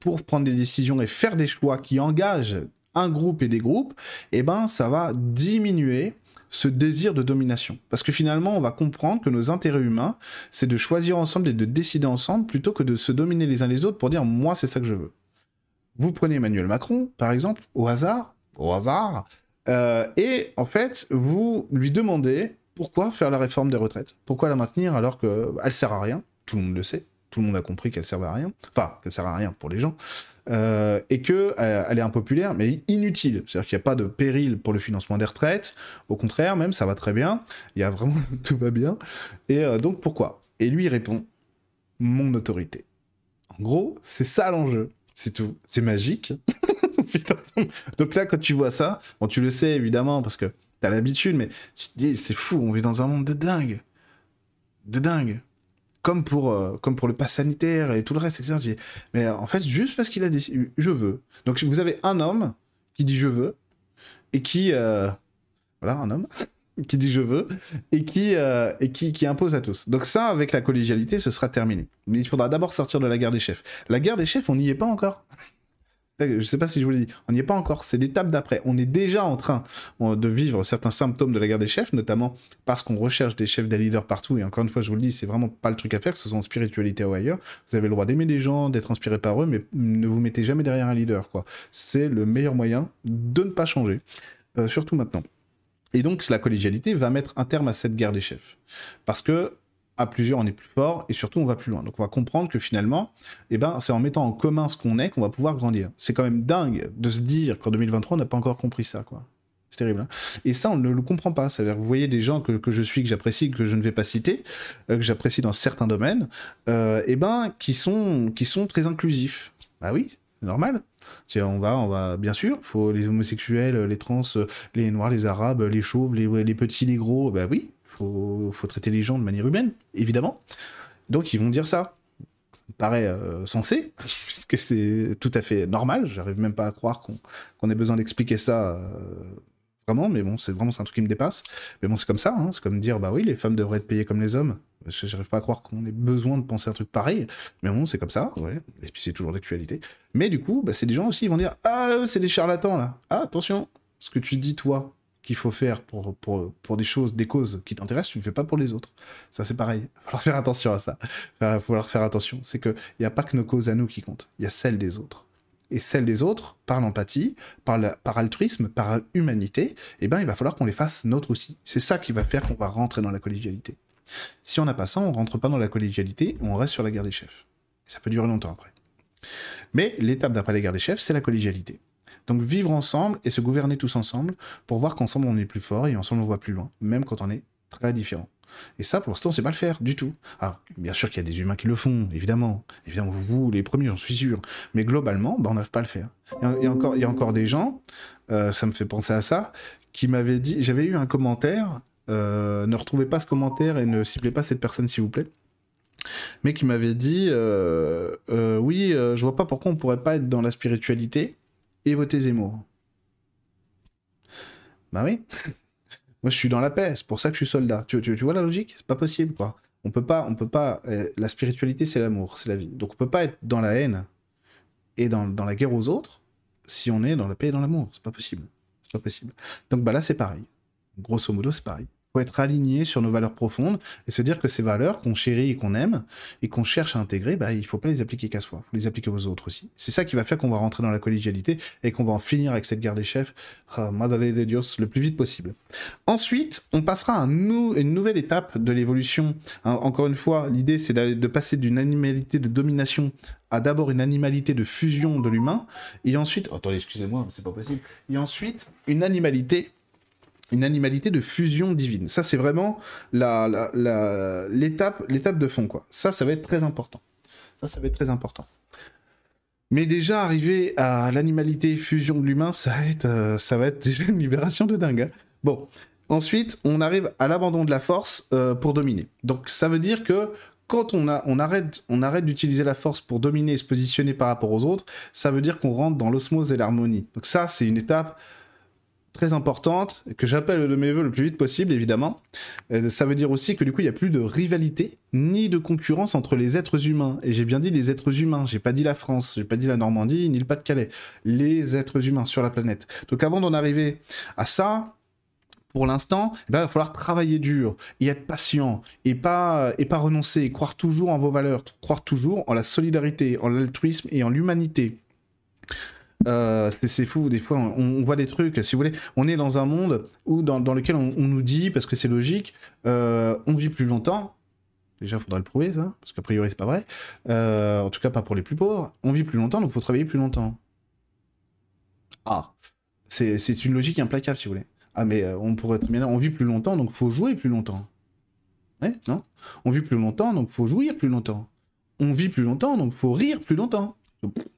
pour prendre des décisions et faire des choix qui engagent un groupe et des groupes, eh ben ça va diminuer ce désir de domination. Parce que finalement, on va comprendre que nos intérêts humains, c'est de choisir ensemble et de décider ensemble plutôt que de se dominer les uns les autres pour dire moi c'est ça que je veux. Vous prenez Emmanuel Macron, par exemple, au hasard, au hasard, euh, et en fait, vous lui demandez pourquoi faire la réforme des retraites? Pourquoi la maintenir alors qu'elle sert à rien? Tout le monde le sait. Tout le monde a compris qu'elle servait à rien. Enfin, qu'elle sert à rien pour les gens. Euh, et qu'elle euh, elle est impopulaire, mais inutile. C'est-à-dire qu'il n'y a pas de péril pour le financement des retraites. Au contraire, même, ça va très bien. Il y a vraiment... tout va bien. Et euh, donc, pourquoi? Et lui, il répond, mon autorité. En gros, c'est ça l'enjeu. C'est tout. C'est magique. donc là, quand tu vois ça, bon, tu le sais évidemment, parce que t'as l'habitude, mais tu dis, c'est fou, on vit dans un monde de dingue. De dingue. Comme pour, euh, comme pour le pass sanitaire et tout le reste, etc. Mais en fait, juste parce qu'il a dit je veux. Donc vous avez un homme qui dit je veux, et qui. Euh, voilà, un homme. qui dit je veux et qui, euh, et qui, qui impose à tous. Donc ça, avec la collégialité, ce sera terminé. Mais il faudra d'abord sortir de la guerre des chefs. La guerre des chefs, on n'y est pas encore. Je sais pas si je vous l'ai dit. On n'y est pas encore. C'est l'étape d'après. On est déjà en train de vivre certains symptômes de la guerre des chefs, notamment parce qu'on recherche des chefs, des leaders partout. Et encore une fois, je vous le dis, c'est vraiment pas le truc à faire, que ce soit en spiritualité ou ailleurs. Vous avez le droit d'aimer des gens, d'être inspiré par eux, mais ne vous mettez jamais derrière un leader, quoi. C'est le meilleur moyen de ne pas changer. Euh, surtout maintenant. Et donc, la collégialité va mettre un terme à cette guerre des chefs. Parce que à plusieurs, on est plus fort et surtout, on va plus loin. Donc, on va comprendre que finalement, eh ben, c'est en mettant en commun ce qu'on est qu'on va pouvoir grandir. C'est quand même dingue de se dire qu'en 2023, on n'a pas encore compris ça, quoi. C'est terrible. Hein. et ça, on ne le comprend pas. Vous voyez des gens que, que je suis, que j'apprécie, que je ne vais pas citer, euh, que j'apprécie dans certains domaines, euh, eh ben, qui sont, qui sont très inclusifs. Bah oui, c'est normal. On va, on va, bien sûr, faut les homosexuels, les trans, les noirs, les arabes, les chauves, les, les petits, les gros, bah oui, faut, faut traiter les gens de manière humaine, évidemment. Donc ils vont dire ça. Ça paraît euh, sensé, puisque c'est tout à fait normal. J'arrive même pas à croire qu'on ait besoin d'expliquer ça euh, vraiment, mais bon, c'est vraiment un truc qui me dépasse. Mais bon, c'est comme ça, hein. c'est comme dire, bah oui, les femmes devraient être payées comme les hommes. J'arrive pas à croire qu'on ait besoin de penser un truc pareil, mais bon, c'est comme ça. Et puis c'est toujours d'actualité. Mais du coup, bah, c'est des gens aussi, ils vont dire, ah, c'est des charlatans là. Ah, attention, ce que tu dis toi, qu'il faut faire pour, pour, pour, des choses, des causes qui t'intéressent, tu ne le fais pas pour les autres. Ça, c'est pareil. Il va falloir faire attention à ça. Il va falloir faire attention. C'est qu'il n'y a pas que nos causes à nous qui comptent. Il y a celles des autres. Et celles des autres, par l'empathie, par, par altruisme, par humanité, eh ben, il va falloir qu'on les fasse nôtres aussi. C'est ça qui va faire qu'on va rentrer dans la collégialité. Si on n'a pas ça, on rentre pas dans la collégialité, on reste sur la guerre des chefs. Ça peut durer longtemps après. Mais l'étape d'après la guerre des chefs, c'est la collégialité. Donc vivre ensemble et se gouverner tous ensemble pour voir qu'ensemble on est plus fort et ensemble on voit plus loin, même quand on est très différent. Et ça, pour l'instant, on sait pas le faire du tout. Alors, bien sûr qu'il y a des humains qui le font, évidemment. Évidemment, vous, les premiers, j'en suis sûr. Mais globalement, bah, on n'arrive pas le faire. Il y, a, encore, il y a encore des gens, euh, ça me fait penser à ça, qui m'avaient dit, j'avais eu un commentaire, euh, ne retrouvez pas ce commentaire et ne ciblez pas cette personne, s'il vous plaît mais qui m'avait dit euh, oui, je vois pas pourquoi on pourrait pas être dans la spiritualité et voter Zemmour. Bah oui. Moi, je suis dans la paix, c'est pour ça que je suis soldat. Tu, tu, vois la logique? C'est pas possible, quoi. On peut pas, on peut pas. Euh, la spiritualité, c'est l'amour, c'est la vie. Donc, on peut pas être dans la haine et dans, dans, la guerre aux autres si on est dans la paix et dans l'amour. C'est pas possible. C'est pas possible. Donc, bah là, c'est pareil. Grosso modo, c'est pareil faut être aligné sur nos valeurs profondes et se dire que ces valeurs qu'on chérit et qu'on aime et qu'on cherche à intégrer, bah, il faut pas les appliquer qu'à soi, il faut les appliquer aux autres aussi. C'est ça qui va faire qu'on va rentrer dans la collégialité et qu'on va en finir avec cette guerre des chefs, Madre de Dios, le plus vite possible. Ensuite, on passera à une nouvelle étape de l'évolution. Hein, encore une fois, l'idée c'est de passer d'une animalité de domination à d'abord une animalité de fusion de l'humain et ensuite, attendez, excusez-moi, c'est pas possible, et ensuite une animalité une animalité de fusion divine. Ça, c'est vraiment l'étape de fond, quoi. Ça, ça va être très important. Ça, ça va être très important. Mais déjà, arriver à l'animalité fusion de l'humain, ça, va être, euh, ça déjà une libération de dingue. Hein. Bon, ensuite, on arrive à l'abandon de la force euh, pour dominer. Donc, ça veut dire que quand on arrête, on arrête d'utiliser la force pour dominer et se positionner par rapport aux autres, ça veut dire qu'on rentre dans l'osmose et l'harmonie. Donc ça, c'est une étape très importante, que j'appelle de mes voeux le plus vite possible, évidemment. Euh, ça veut dire aussi que du coup, il n'y a plus de rivalité ni de concurrence entre les êtres humains. Et j'ai bien dit les êtres humains, j'ai pas dit la France, j'ai pas dit la Normandie, ni le Pas-de-Calais. Les êtres humains sur la planète. Donc avant d'en arriver à ça, pour l'instant, eh ben, il va falloir travailler dur et être patient et pas, et pas renoncer, croire toujours en vos valeurs, croire toujours en la solidarité, en l'altruisme et en l'humanité. Euh, c'est fou, des fois on, voit des trucs, si vous voulez, on est dans un monde où, dans, lequel on, nous dit, parce que c'est logique, euh, on vit plus longtemps. Déjà, faudrait le prouver, ça, parce qu'a priori, c'est pas vrai. Euh, en tout cas, pas pour les plus pauvres. On vit plus longtemps, donc il faut travailler plus longtemps. Ah, c'est une logique implacable, si vous voulez. Ah, mais on pourrait très bien on vit plus longtemps, donc faut jouer plus longtemps. Ouais, non? On vit plus longtemps, donc faut jouir plus longtemps. On vit plus longtemps, donc faut rire plus longtemps.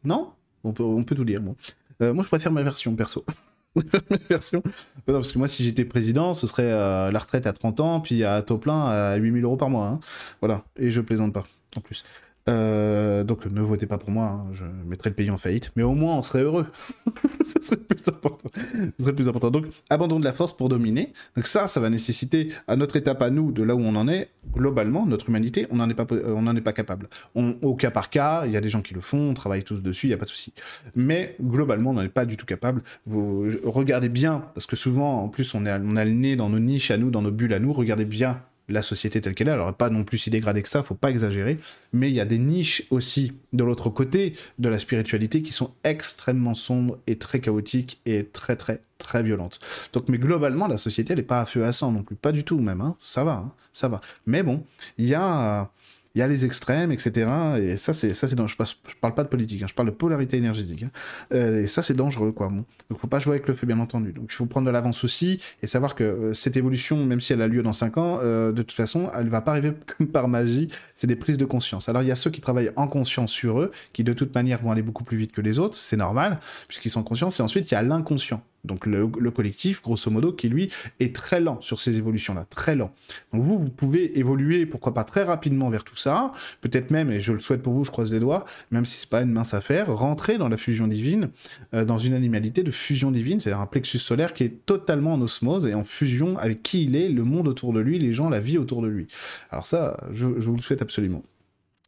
Non? On peut, tout dire. Bon. Euh, moi, je préfère ma version perso. ma version. Parce que moi, si j'étais président, ce serait euh, la retraite à 30 ans, puis à taux plein à 8000 euros par mois. Hein. Voilà. Et je plaisante pas, en plus. Euh, donc ne votez pas pour moi, hein. je mettrai le pays en faillite, mais au moins on serait heureux. Ce serait plus important. Ce serait plus important. Donc abandon de la force pour dominer. Donc ça, ça va nécessiter à notre étape à nous, de là où on en est, globalement, notre humanité, on n'en est, pas, on est pas capable. au cas par cas, il y a des gens qui le font, on travaille tous dessus, il n'y a pas de souci. Mais globalement, on n'en est pas du tout capable. Vous regardez bien, parce que souvent, en plus, on, est, on a le nez dans nos niches à nous, dans nos bulles à nous, regardez bien la société telle qu'elle est. Alors, pas non plus si dégradée que ça, faut pas exagérer. Mais il y a des niches aussi de l'autre côté de la spiritualité qui sont extrêmement sombres et très chaotiques et très, très, très violentes. Donc, mais globalement, la société, elle n'est pas à feu à sang non plus. Pas du tout, même. Hein. Ça va, hein. ça va. Mais bon, il y a il y a les extrêmes, etc. Et ça, c'est dangereux. Je, je parle pas de politique, hein, je parle de polarité énergétique. Hein. Euh, et ça, c'est dangereux, quoi. Bon. Donc, faut pas jouer avec le feu, bien entendu. Donc, il faut prendre de l'avance aussi et savoir que euh, cette évolution, même si elle a lieu dans 5 ans, euh, de toute façon, elle va pas arriver comme par magie. C'est des prises de conscience. Alors, il y a ceux qui travaillent en conscience sur eux, qui de toute manière vont aller beaucoup plus vite que les autres. C'est normal, puisqu'ils sont conscients. Et ensuite, il y a l'inconscient donc le, collectif, grosso modo, qui lui est très lent sur ces évolutions-là, très lent. Donc vous, vous pouvez évoluer, pourquoi pas très rapidement vers tout ça, peut-être même, et je le souhaite pour vous, je croise les doigts, même si c'est pas une mince affaire, rentrer dans la fusion divine, euh, dans une animalité de fusion divine, c'est-à-dire un plexus solaire qui est totalement en osmose et en fusion avec qui il est, le monde autour de lui, les gens, la vie autour de lui. Alors ça, je, vous le souhaite absolument.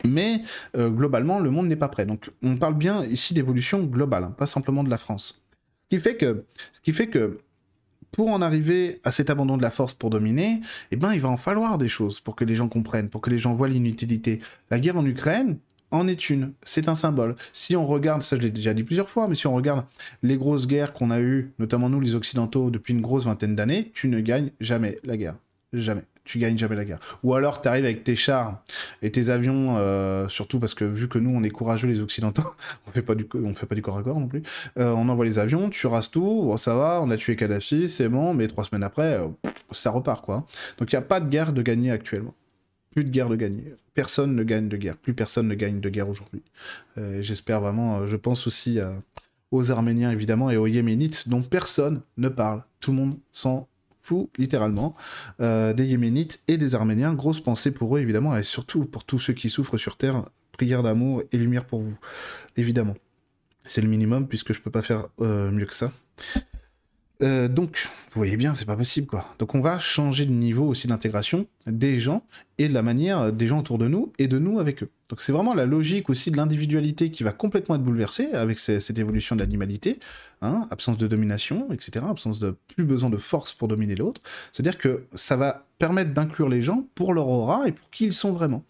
Mais euh, globalement, le monde n'est pas prêt. Donc on parle bien ici d'évolution globale, hein, pas simplement de la France. Fait que, ce qui fait que pour en arriver à cet abandon de la force pour dominer, eh ben, il va en falloir des choses pour que les gens comprennent, pour que les gens voient l'inutilité. La guerre en Ukraine en est une, c'est un symbole. Si on regarde, ça je l'ai déjà dit plusieurs fois, mais si on regarde les grosses guerres qu'on a eues, notamment nous les Occidentaux, depuis une grosse vingtaine d'années, tu ne gagnes jamais la guerre. Jamais tu gagnes jamais la guerre. Ou alors tu arrives avec tes chars et tes avions, euh, surtout parce que vu que nous on est courageux les occidentaux, on fait pas du on fait pas du corps à corps non plus. Euh, on envoie les avions, tu rases tout, ça va, on a tué Kadhafi, c'est bon, mais trois semaines après, euh, ça repart quoi. Donc il n'y a pas de guerre de gagner actuellement. Plus de guerre de gagner. Personne ne gagne de guerre. Plus personne ne gagne de guerre aujourd'hui. J'espère vraiment. je pense aussi aux Arméniens évidemment et aux Yéménites dont personne ne parle. Tout le monde s'en fou, littéralement, euh, des Yéménites et des Arméniens. Grosse pensée pour eux, évidemment, et surtout pour tous ceux qui souffrent sur Terre. Prière d'amour et lumière pour vous, évidemment. C'est le minimum, puisque je peux pas faire euh, mieux que ça. Euh, donc, vous voyez bien, c'est pas possible, quoi. Donc, on va changer de niveau aussi d'intégration des gens et de la manière des gens autour de nous et de nous avec eux. Donc, c'est vraiment la logique aussi de l'individualité qui va complètement être bouleversée avec cette évolution de l'animalité, hein, absence de domination, etc., absence de plus besoin de force pour dominer l'autre. C'est-à-dire que ça va permettre d'inclure les gens pour leur aura et pour qui ils sont vraiment.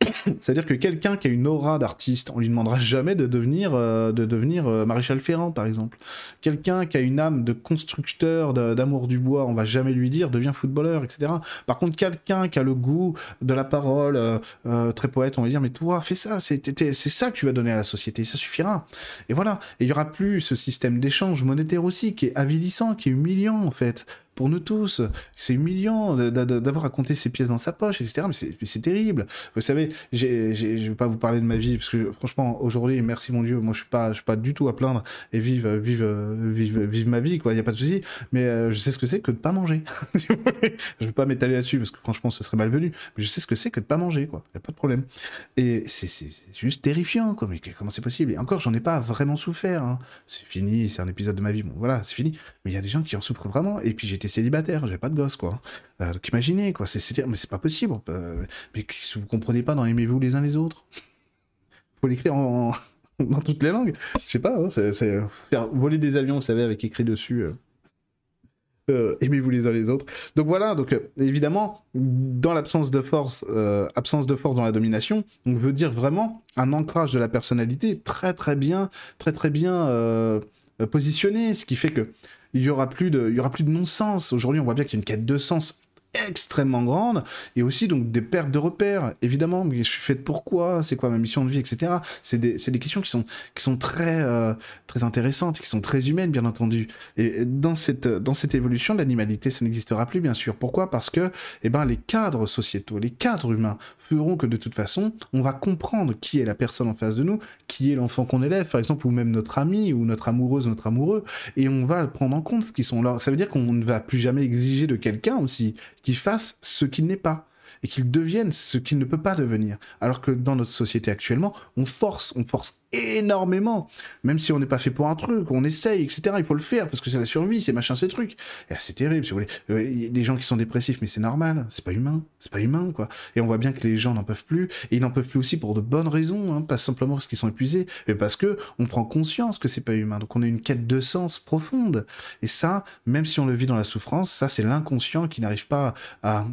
C'est-à-dire que quelqu'un qui a une aura d'artiste, on lui demandera jamais de devenir, euh, de devenir euh, maréchal Ferrand, par exemple. Quelqu'un qui a une âme de constructeur d'amour du bois, on va jamais lui dire deviens footballeur, etc. Par contre, quelqu'un qui a le goût de la parole, euh, très poète, on va dire mais toi, fais ça, c'est ça que tu vas donner à la société, ça suffira. Et voilà. Et il y aura plus ce système d'échange monétaire aussi qui est avilissant, qui est humiliant en fait pour nous tous. C'est humiliant d'avoir à compter ses pièces dans sa poche, etc. Mais c'est terrible. Vous savez, je ne vais pas vous parler de ma vie, parce que franchement, aujourd'hui, merci mon Dieu, moi je je suis pas du tout à plaindre et vive, vive, vive, ma vie, quoi. Il n'y a pas de souci. Mais euh, je sais ce que c'est que de pas manger. je ne vais pas m'étaler là-dessus, parce que franchement, ce serait malvenu. Mais je sais ce que c'est que de pas manger, quoi. Il n'y a pas de problème. Et c'est juste terrifiant, quoi. Mais comment c'est possible? Et encore, j'en ai pas vraiment souffert. Hein. C'est fini, c'est un épisode de ma vie. Bon, voilà, c'est fini. Mais il y a des gens qui en souffrent vraiment. Et puis j'étais célibataire, j'ai pas de gosse, quoi. Euh, donc imaginez, quoi, c'est, mais c'est pas possible. Euh, mais si vous comprenez pas dans Aimez-vous les uns les autres Faut l'écrire en, dans toutes les langues. Je sais pas, hein, c'est, voler des avions, vous savez, avec écrit dessus. Euh, aimez-vous les uns les autres. Donc voilà, donc évidemment, dans l'absence de force, absence de force dans la domination, on veut dire vraiment un ancrage de la personnalité très très bien, très très bien positionné, ce qui fait que il y aura plus de, y aura plus de non-sens. Aujourd'hui, on voit bien qu'il y a une quête de sens extrêmement grande et aussi donc des pertes de repères évidemment mais je suis faite pourquoi c'est quoi ma mission de vie etc c'est des, des, questions qui sont qui sont très euh, très intéressantes qui sont très humaines bien entendu. Et dans cette dans cette évolution l'animalité ça n'existera plus bien sûr. Pourquoi? Parce que eh ben les cadres sociétaux les cadres humains feront que de toute façon on va comprendre qui est la personne en face de nous qui est l'enfant qu'on élève par exemple ou même notre ami ou notre amoureuse notre amoureux et on va le prendre en compte ce qui sont là. Ça veut dire qu'on ne va plus jamais exiger de quelqu'un aussi qui fasse ce qu'il n'est pas. Et qu'il devienne ce qu'il ne peut pas devenir. Alors que dans notre société actuellement, on force, on force énormément. Même si on n'est pas fait pour un truc, on essaye, etc. Il faut le faire parce que c'est la survie, c'est machin, ces trucs. Et c'est terrible, si vous voulez. Euh, les gens qui sont dépressifs, mais c'est normal, c'est pas humain, c'est pas humain, quoi. Et on voit bien que les gens n'en peuvent plus, et ils n'en peuvent plus aussi pour de bonnes raisons, hein. pas simplement parce qu'ils sont épuisés, mais parce que on prend conscience que c'est pas humain. Donc on a une quête de sens profonde. Et ça, même si on le vit dans la souffrance, ça c'est l'inconscient qui n'arrive pas à,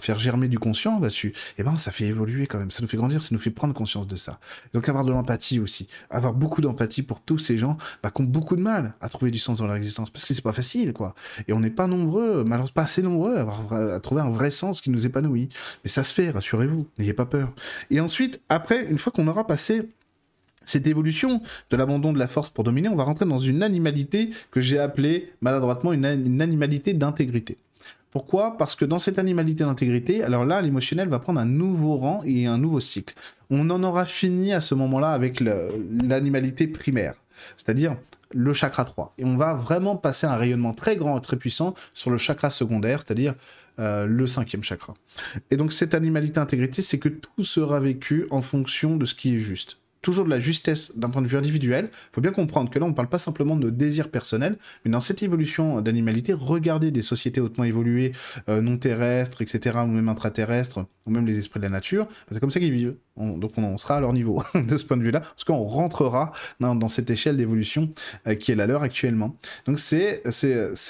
faire germer du conscient là-dessus. Eh ben ça fait évoluer quand même, ça nous fait grandir, ça nous fait prendre conscience de ça. Donc avoir de l'empathie aussi, avoir beaucoup d'empathie pour tous ces gens bah, qui ont beaucoup de mal à trouver du sens dans leur existence, parce que c'est pas facile, quoi. Et on n'est pas nombreux, malheureusement pas assez nombreux à trouver un vrai sens qui nous épanouit. Mais ça se fait, rassurez-vous, n'ayez pas peur. Et ensuite, après, une fois qu'on aura passé cette évolution de l'abandon de la force pour dominer, on va rentrer dans une animalité que j'ai appelée maladroitement une, animalité d'intégrité. Pourquoi? Parce que dans cette animalité d'intégrité, alors là, l'émotionnel va prendre un nouveau rang et un nouveau cycle. On en aura fini à ce moment-là avec l'animalité primaire, c'est-à-dire le chakra 3. Et on va vraiment passer un rayonnement très grand et très puissant sur le chakra secondaire, c'est-à-dire euh, le cinquième chakra. Et donc cette animalité intégrité, c'est que tout sera vécu en fonction de ce qui est juste toujours de la justesse d'un point de vue individuel. Il faut bien comprendre que là, on ne parle pas simplement de désir personnel, mais dans cette évolution d'animalité, regardez des sociétés hautement évoluées, euh, non terrestres, etc., ou même intraterrestres, ou même les esprits de la nature, c'est comme ça qu'ils vivent. donc on, sera à leur niveau de ce point de vue-là, parce qu'on rentrera dans, cette échelle d'évolution euh, qui est la leur actuellement. Donc c'est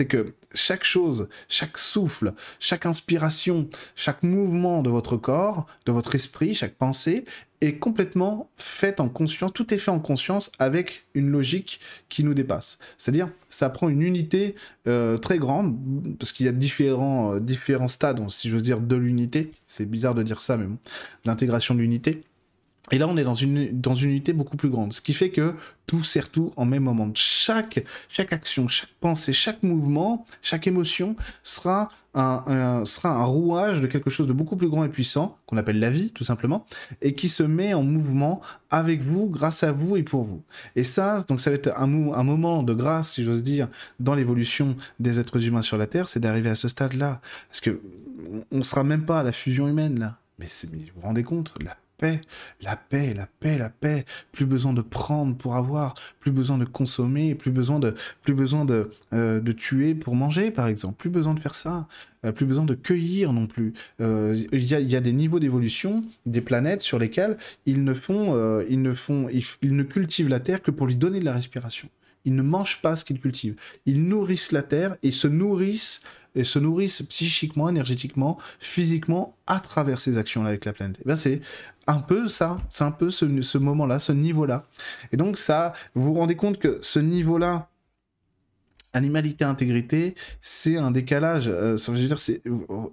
que chaque chose, chaque souffle, chaque inspiration, chaque mouvement de votre corps, de votre esprit, chaque pensée est complètement faite en conscience, tout est fait en conscience avec une logique qui nous dépasse. C'est-à-dire, ça prend une unité euh, très grande, parce qu'il y a différents, euh, différents stades, si j'ose dire, de l'unité. C'est bizarre de dire ça, mais bon, l'intégration de l'unité. Et là, on est dans une, dans une unité beaucoup plus grande, ce qui fait que tout sert tout en même moment. Chaque, chaque action, chaque pensée, chaque mouvement, chaque émotion sera sera un rouage de quelque chose de beaucoup plus grand et puissant, qu'on appelle la vie, tout simplement, et qui se met en mouvement avec vous, grâce à vous et pour vous. Et ça, donc ça va être un, un moment de grâce, si j'ose dire, dans l'évolution des êtres humains sur la Terre, c'est d'arriver à ce stade-là. Parce que on sera même pas à la fusion humaine, là. Mais, mais vous vous rendez compte, là paix, la paix, la paix, la paix. Plus besoin de prendre pour avoir, plus besoin de consommer, plus besoin de, plus besoin de, euh, de tuer pour manger, par exemple. Plus besoin de faire ça. Euh, plus besoin de cueillir non plus. Euh, il y, a des niveaux d'évolution des planètes sur lesquels ils ne font, ils ne font, ils ne cultivent la terre que pour lui donner de la respiration. Ils ne mangent pas ce qu'ils cultivent. Ils nourrissent la terre et se nourrissent et se nourrissent psychiquement, énergétiquement, physiquement à travers ces actions-là avec la planète. Et eh c'est un peu ça, c'est un peu ce, ce moment-là, ce niveau-là. Et donc ça, vous vous rendez compte que ce niveau-là, animalité intégrité, c'est un décalage. Euh, ça veut dire, c'est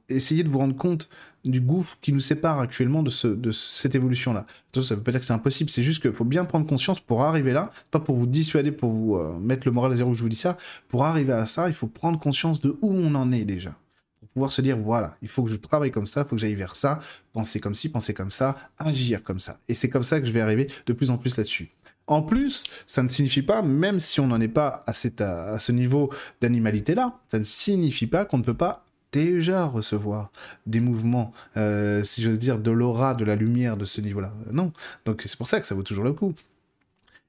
essayer de vous rendre compte du gouffre qui nous sépare actuellement de, ce, de cette évolution-là. Ça veut pas dire que c'est impossible, c'est juste qu'il faut bien prendre conscience pour arriver là, pas pour vous dissuader, pour vous euh, mettre le moral à zéro, je vous dis ça, pour arriver à ça, il faut prendre conscience de où on en est déjà. Pour pouvoir se dire, voilà, il faut que je travaille comme ça, il faut que j'aille vers ça, penser comme ci, penser comme ça, agir comme ça. Et c'est comme ça que je vais arriver de plus en plus là-dessus. En plus, ça ne signifie pas, même si on n'en est pas à, à ce niveau d'animalité-là, ça ne signifie pas qu'on ne peut pas déjà recevoir des mouvements, euh, si j'ose dire, de l'aura, de la lumière de ce niveau-là. Non. Donc c'est pour ça que ça vaut toujours le coup.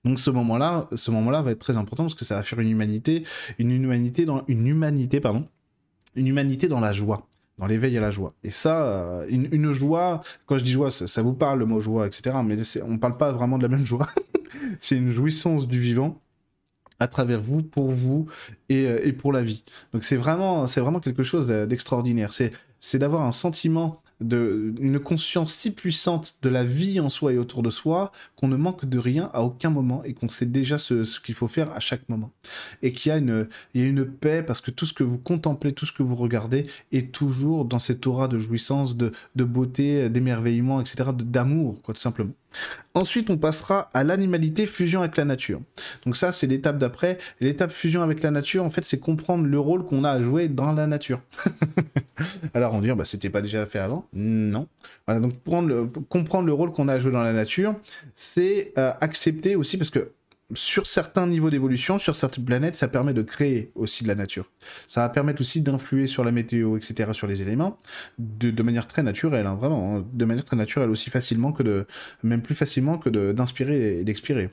Donc ce moment-là, ce moment-là va être très important parce que ça va faire une humanité, une humanité dans une humanité, pardon, une humanité dans la joie, dans l'éveil à la joie. Et ça, euh, une, joie, quand je dis joie, ça, vous parle le mot joie, etc. Mais on ne parle pas vraiment de la même joie. c'est une jouissance du vivant à travers vous, pour vous et, euh, et pour la vie. Donc c'est vraiment, c'est vraiment quelque chose d'extraordinaire. C'est, c'est d'avoir un sentiment de, une conscience si puissante de la vie en soi et autour de soi qu'on ne manque de rien à aucun moment et qu'on sait déjà ce, qu'il faut faire à chaque moment. Et qu'il y a une, il y a une paix parce que tout ce que vous contemplez, tout ce que vous regardez est toujours dans cette aura de jouissance, de, de beauté, d'émerveillement, etc., d'amour, quoi, tout simplement. Ensuite, on passera à l'animalité fusion avec la nature. Donc ça, c'est l'étape d'après. L'étape fusion avec la nature, en fait, c'est comprendre le rôle qu'on a à jouer dans la nature. Alors on dit, bah, c'était pas déjà fait avant Non. Voilà, donc comprendre le rôle qu'on a à jouer dans la nature, c'est euh, accepter aussi, parce que sur certains niveaux d'évolution, sur certaines planètes, ça permet de créer aussi de la nature. Ça va permettre aussi d'influer sur la météo, etc., sur les éléments, de, manière très naturelle, hein, vraiment, hein. de manière très naturelle, aussi facilement que de, même plus facilement que d'inspirer et d'expirer.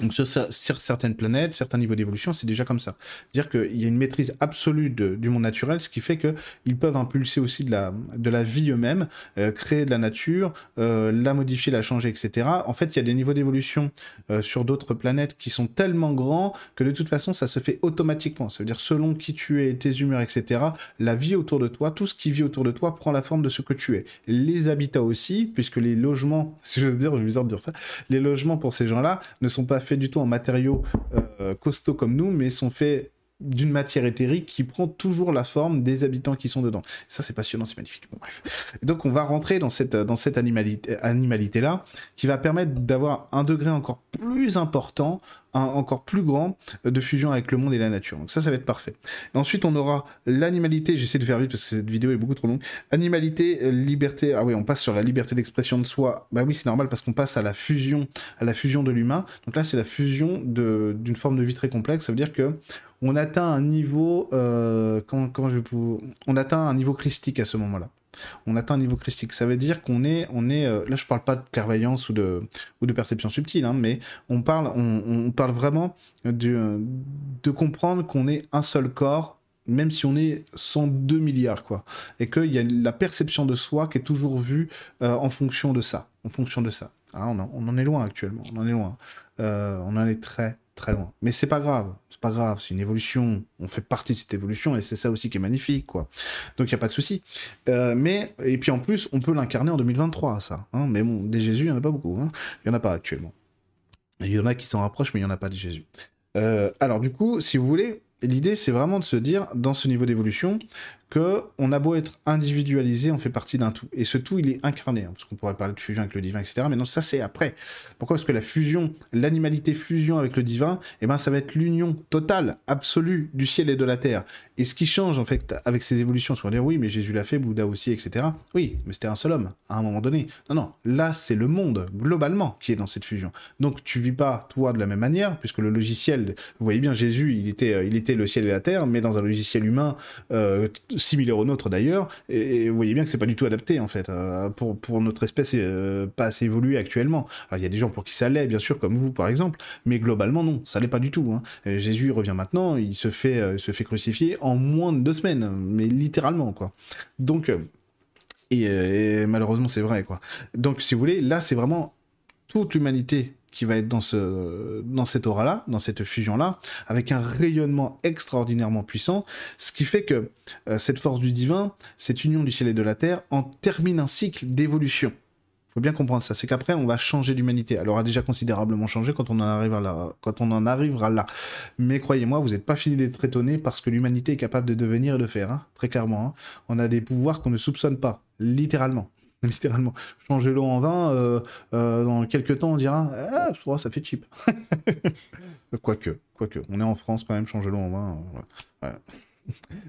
Donc sur, certaines planètes, certains niveaux d'évolution, c'est déjà comme ça. C'est-à-dire qu'il y a une maîtrise absolue du monde naturel, ce qui fait qu'ils peuvent impulser aussi de la, vie eux-mêmes, euh, créer de la nature, euh, la modifier, la changer, etc. En fait, il y a des niveaux d'évolution euh, sur d'autres planètes qui sont tellement grands que de toute façon, ça se fait automatiquement. Ça veut dire selon qui tu es, tes humeurs, etc., la vie autour de toi, tout ce qui vit autour de toi prend la forme de ce que tu es. Les habitats aussi, puisque les logements, si veux dire, je bizarre de dire ça, les logements pour ces gens-là ne sont pas du tout en matériaux euh, costauds comme nous, mais sont faits d'une matière éthérique qui prend toujours la forme des habitants qui sont dedans. ça, c'est passionnant, c'est magnifique. donc, on va rentrer dans cette, dans cette animalité-là, qui va permettre d'avoir un degré encore plus important encore plus grand euh, de fusion avec le monde et la nature. Donc ça, ça va être parfait. ensuite, on aura l'animalité. J'essaie de faire vite parce que cette vidéo est beaucoup trop longue. Animalité, euh, liberté. Ah oui, on passe sur la liberté d'expression de soi. Bah oui, c'est normal parce qu'on passe à la fusion, à la fusion de l'humain. Donc là, c'est la fusion d'une forme de vie très complexe. Ça veut dire que on atteint un niveau, euh, comment, je vais on atteint un niveau christique à ce moment-là on atteint un niveau christique. Ça veut dire qu'on est, on est, euh, là je parle pas de clairvoyance ou de, ou de perception subtile, hein, mais on parle, on, parle vraiment de, de comprendre qu'on est un seul corps, même si on est 102 milliards, quoi. Et qu'il y a la perception de soi qui est toujours vue euh, en fonction de ça, en fonction de ça. Ah, on, en, est loin actuellement, on en est loin. Euh, on en est très, très loin. Mais c'est pas grave, c'est pas grave, c'est une évolution. On fait partie de cette évolution et c'est ça aussi qui est magnifique, quoi. Donc il y a pas de souci. Euh, mais et puis en plus, on peut l'incarner en 2023, ça. Hein. mais bon, des Jésus, il y en a pas beaucoup. Hein. Il y en a pas actuellement. Il y en a qui s'en rapprochent, mais il y en a pas des Jésus. Euh, alors du coup, si vous voulez, l'idée c'est vraiment de se dire dans ce niveau d'évolution que on a beau être individualisé, on fait partie d'un tout. Et ce tout, il est incarné, hein, parce qu'on pourrait parler de fusion avec le divin, etc. Mais non, ça c'est après. Pourquoi Parce que la fusion, l'animalité fusion avec le divin, eh ben, ça va être l'union totale, absolue du ciel et de la terre? Et ce qui change en fait avec ces évolutions, c'est qu'on dire oui, mais Jésus l'a fait, Bouddha aussi, etc. Oui, mais c'était un seul homme à un moment donné. Non, non, là c'est le monde globalement qui est dans cette fusion. Donc tu vis pas toi de la même manière, puisque le logiciel, vous voyez bien, Jésus, il était, euh, il était le ciel et la terre, mais dans un logiciel humain. Euh, similaire au nôtre d'ailleurs, et, vous voyez bien que c'est pas du tout adapté en fait euh, pour, pour notre espèce euh, pas assez évoluée actuellement. il y a des gens pour qui ça l'est, bien sûr, comme vous par exemple, mais globalement non, ça l'est pas du tout. Hein. Jésus revient maintenant, il se fait, euh, se fait crucifier en moins de deux semaines, mais littéralement quoi. Donc et, malheureusement c'est vrai quoi. Donc si vous voulez, là c'est vraiment toute l'humanité qui va être dans, ce, dans cette aura-là, dans cette fusion-là, avec un rayonnement extraordinairement puissant, ce qui fait que euh, cette force du divin, cette union du ciel et de la terre, en termine un cycle d'évolution. Il faut bien comprendre ça, c'est qu'après on va changer l'humanité. Elle aura déjà considérablement changé quand on en arrivera là. Quand on en arrivera là. Mais croyez-moi, vous n'êtes pas fini d'être étonné parce que l'humanité est capable de devenir et de faire, hein, très clairement. Hein. On a des pouvoirs qu'on ne soupçonne pas, littéralement. littéralement. Changer l'eau en vin, euh, euh, dans quelques temps, on dira Ah, ça fait cheap. quoique, quoique. On est en France quand même, changer l'eau en vin. Euh,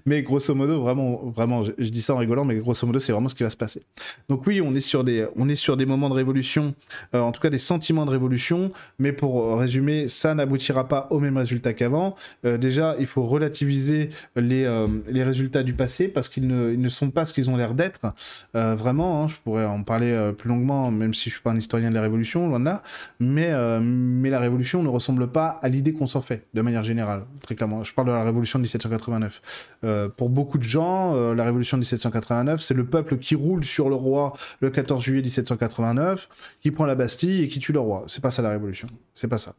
mais grosso modo, vraiment, vraiment, je, dis ça en rigolant, mais grosso modo, c'est vraiment ce qui va se passer. Donc oui, on est sur des, on est sur des moments de révolution, euh, en tout cas des sentiments de révolution, mais pour résumer, ça n'aboutira pas au même résultat qu'avant. Euh, déjà, il faut relativiser les, euh, les résultats du passé parce qu'ils ne, ils ne sont pas ce qu'ils ont l'air d'être. vraiment, hein, je pourrais en parler plus longuement, même si je suis pas un historien de la révolution, loin de là, mais, mais la révolution ne ressemble pas à l'idée qu'on s'en fait, de manière générale, très clairement. Je parle de la révolution de 1789. Euh, pour beaucoup de gens, euh, la révolution de 1789, c'est le peuple qui roule sur le roi le 14 juillet 1789, qui prend la Bastille et qui tue le roi. C'est pas ça la révolution. C'est pas ça.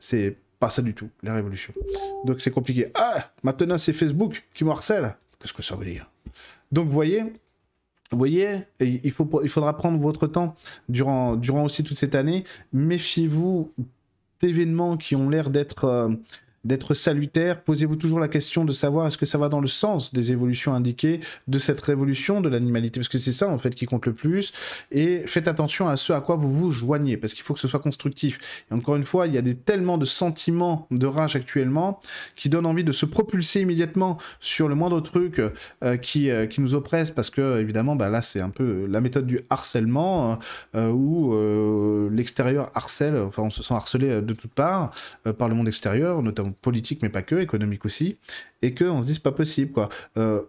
C'est pas ça du tout, la révolution. Donc c'est compliqué. Ah, maintenant c'est Facebook qui me harcèle. Qu'est-ce que ça veut dire? Donc vous voyez, voyez, il, faut, il faudra prendre votre temps durant, durant aussi toute cette année. Méfiez-vous d'événements qui ont l'air d'être... Euh, d'être salutaire. Posez-vous toujours la question de savoir est-ce que ça va dans le sens des évolutions indiquées de cette révolution de l'animalité, parce que c'est ça en fait qui compte le plus. Et faites attention à ce à quoi vous vous joignez, parce qu'il faut que ce soit constructif. Et encore une fois, il y a tellement de sentiments de rage actuellement qui donnent envie de se propulser immédiatement sur le moindre truc euh, qui, euh, qui nous oppresse, parce que évidemment, bah, là c'est un peu la méthode du harcèlement, euh, où l'extérieur harcèle, enfin on se sent harcelé de toutes parts par le monde extérieur, notamment politique, mais pas que, économique aussi, et qu'on se c'est pas possible, quoi. Euh,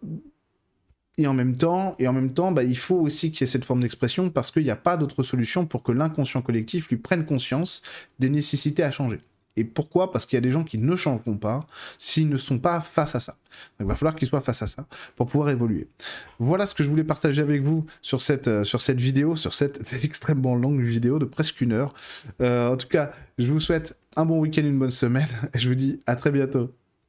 et en même temps, et en même temps bah, il faut aussi qu'il y ait cette forme d'expression parce qu'il n'y a pas d'autre solution pour que l'inconscient collectif lui prenne conscience des nécessités à changer. Et pourquoi? Parce qu'il y a des gens qui ne changeront pas s'ils ne sont pas face à ça. Donc il va falloir qu'ils soient face à ça pour pouvoir évoluer. Voilà ce que je voulais partager avec vous sur cette, euh, vidéo, sur cette extrêmement longue vidéo de presque une heure. Euh, en tout cas, je vous souhaite un bon week-end, une bonne semaine, et je vous dis à très bientôt.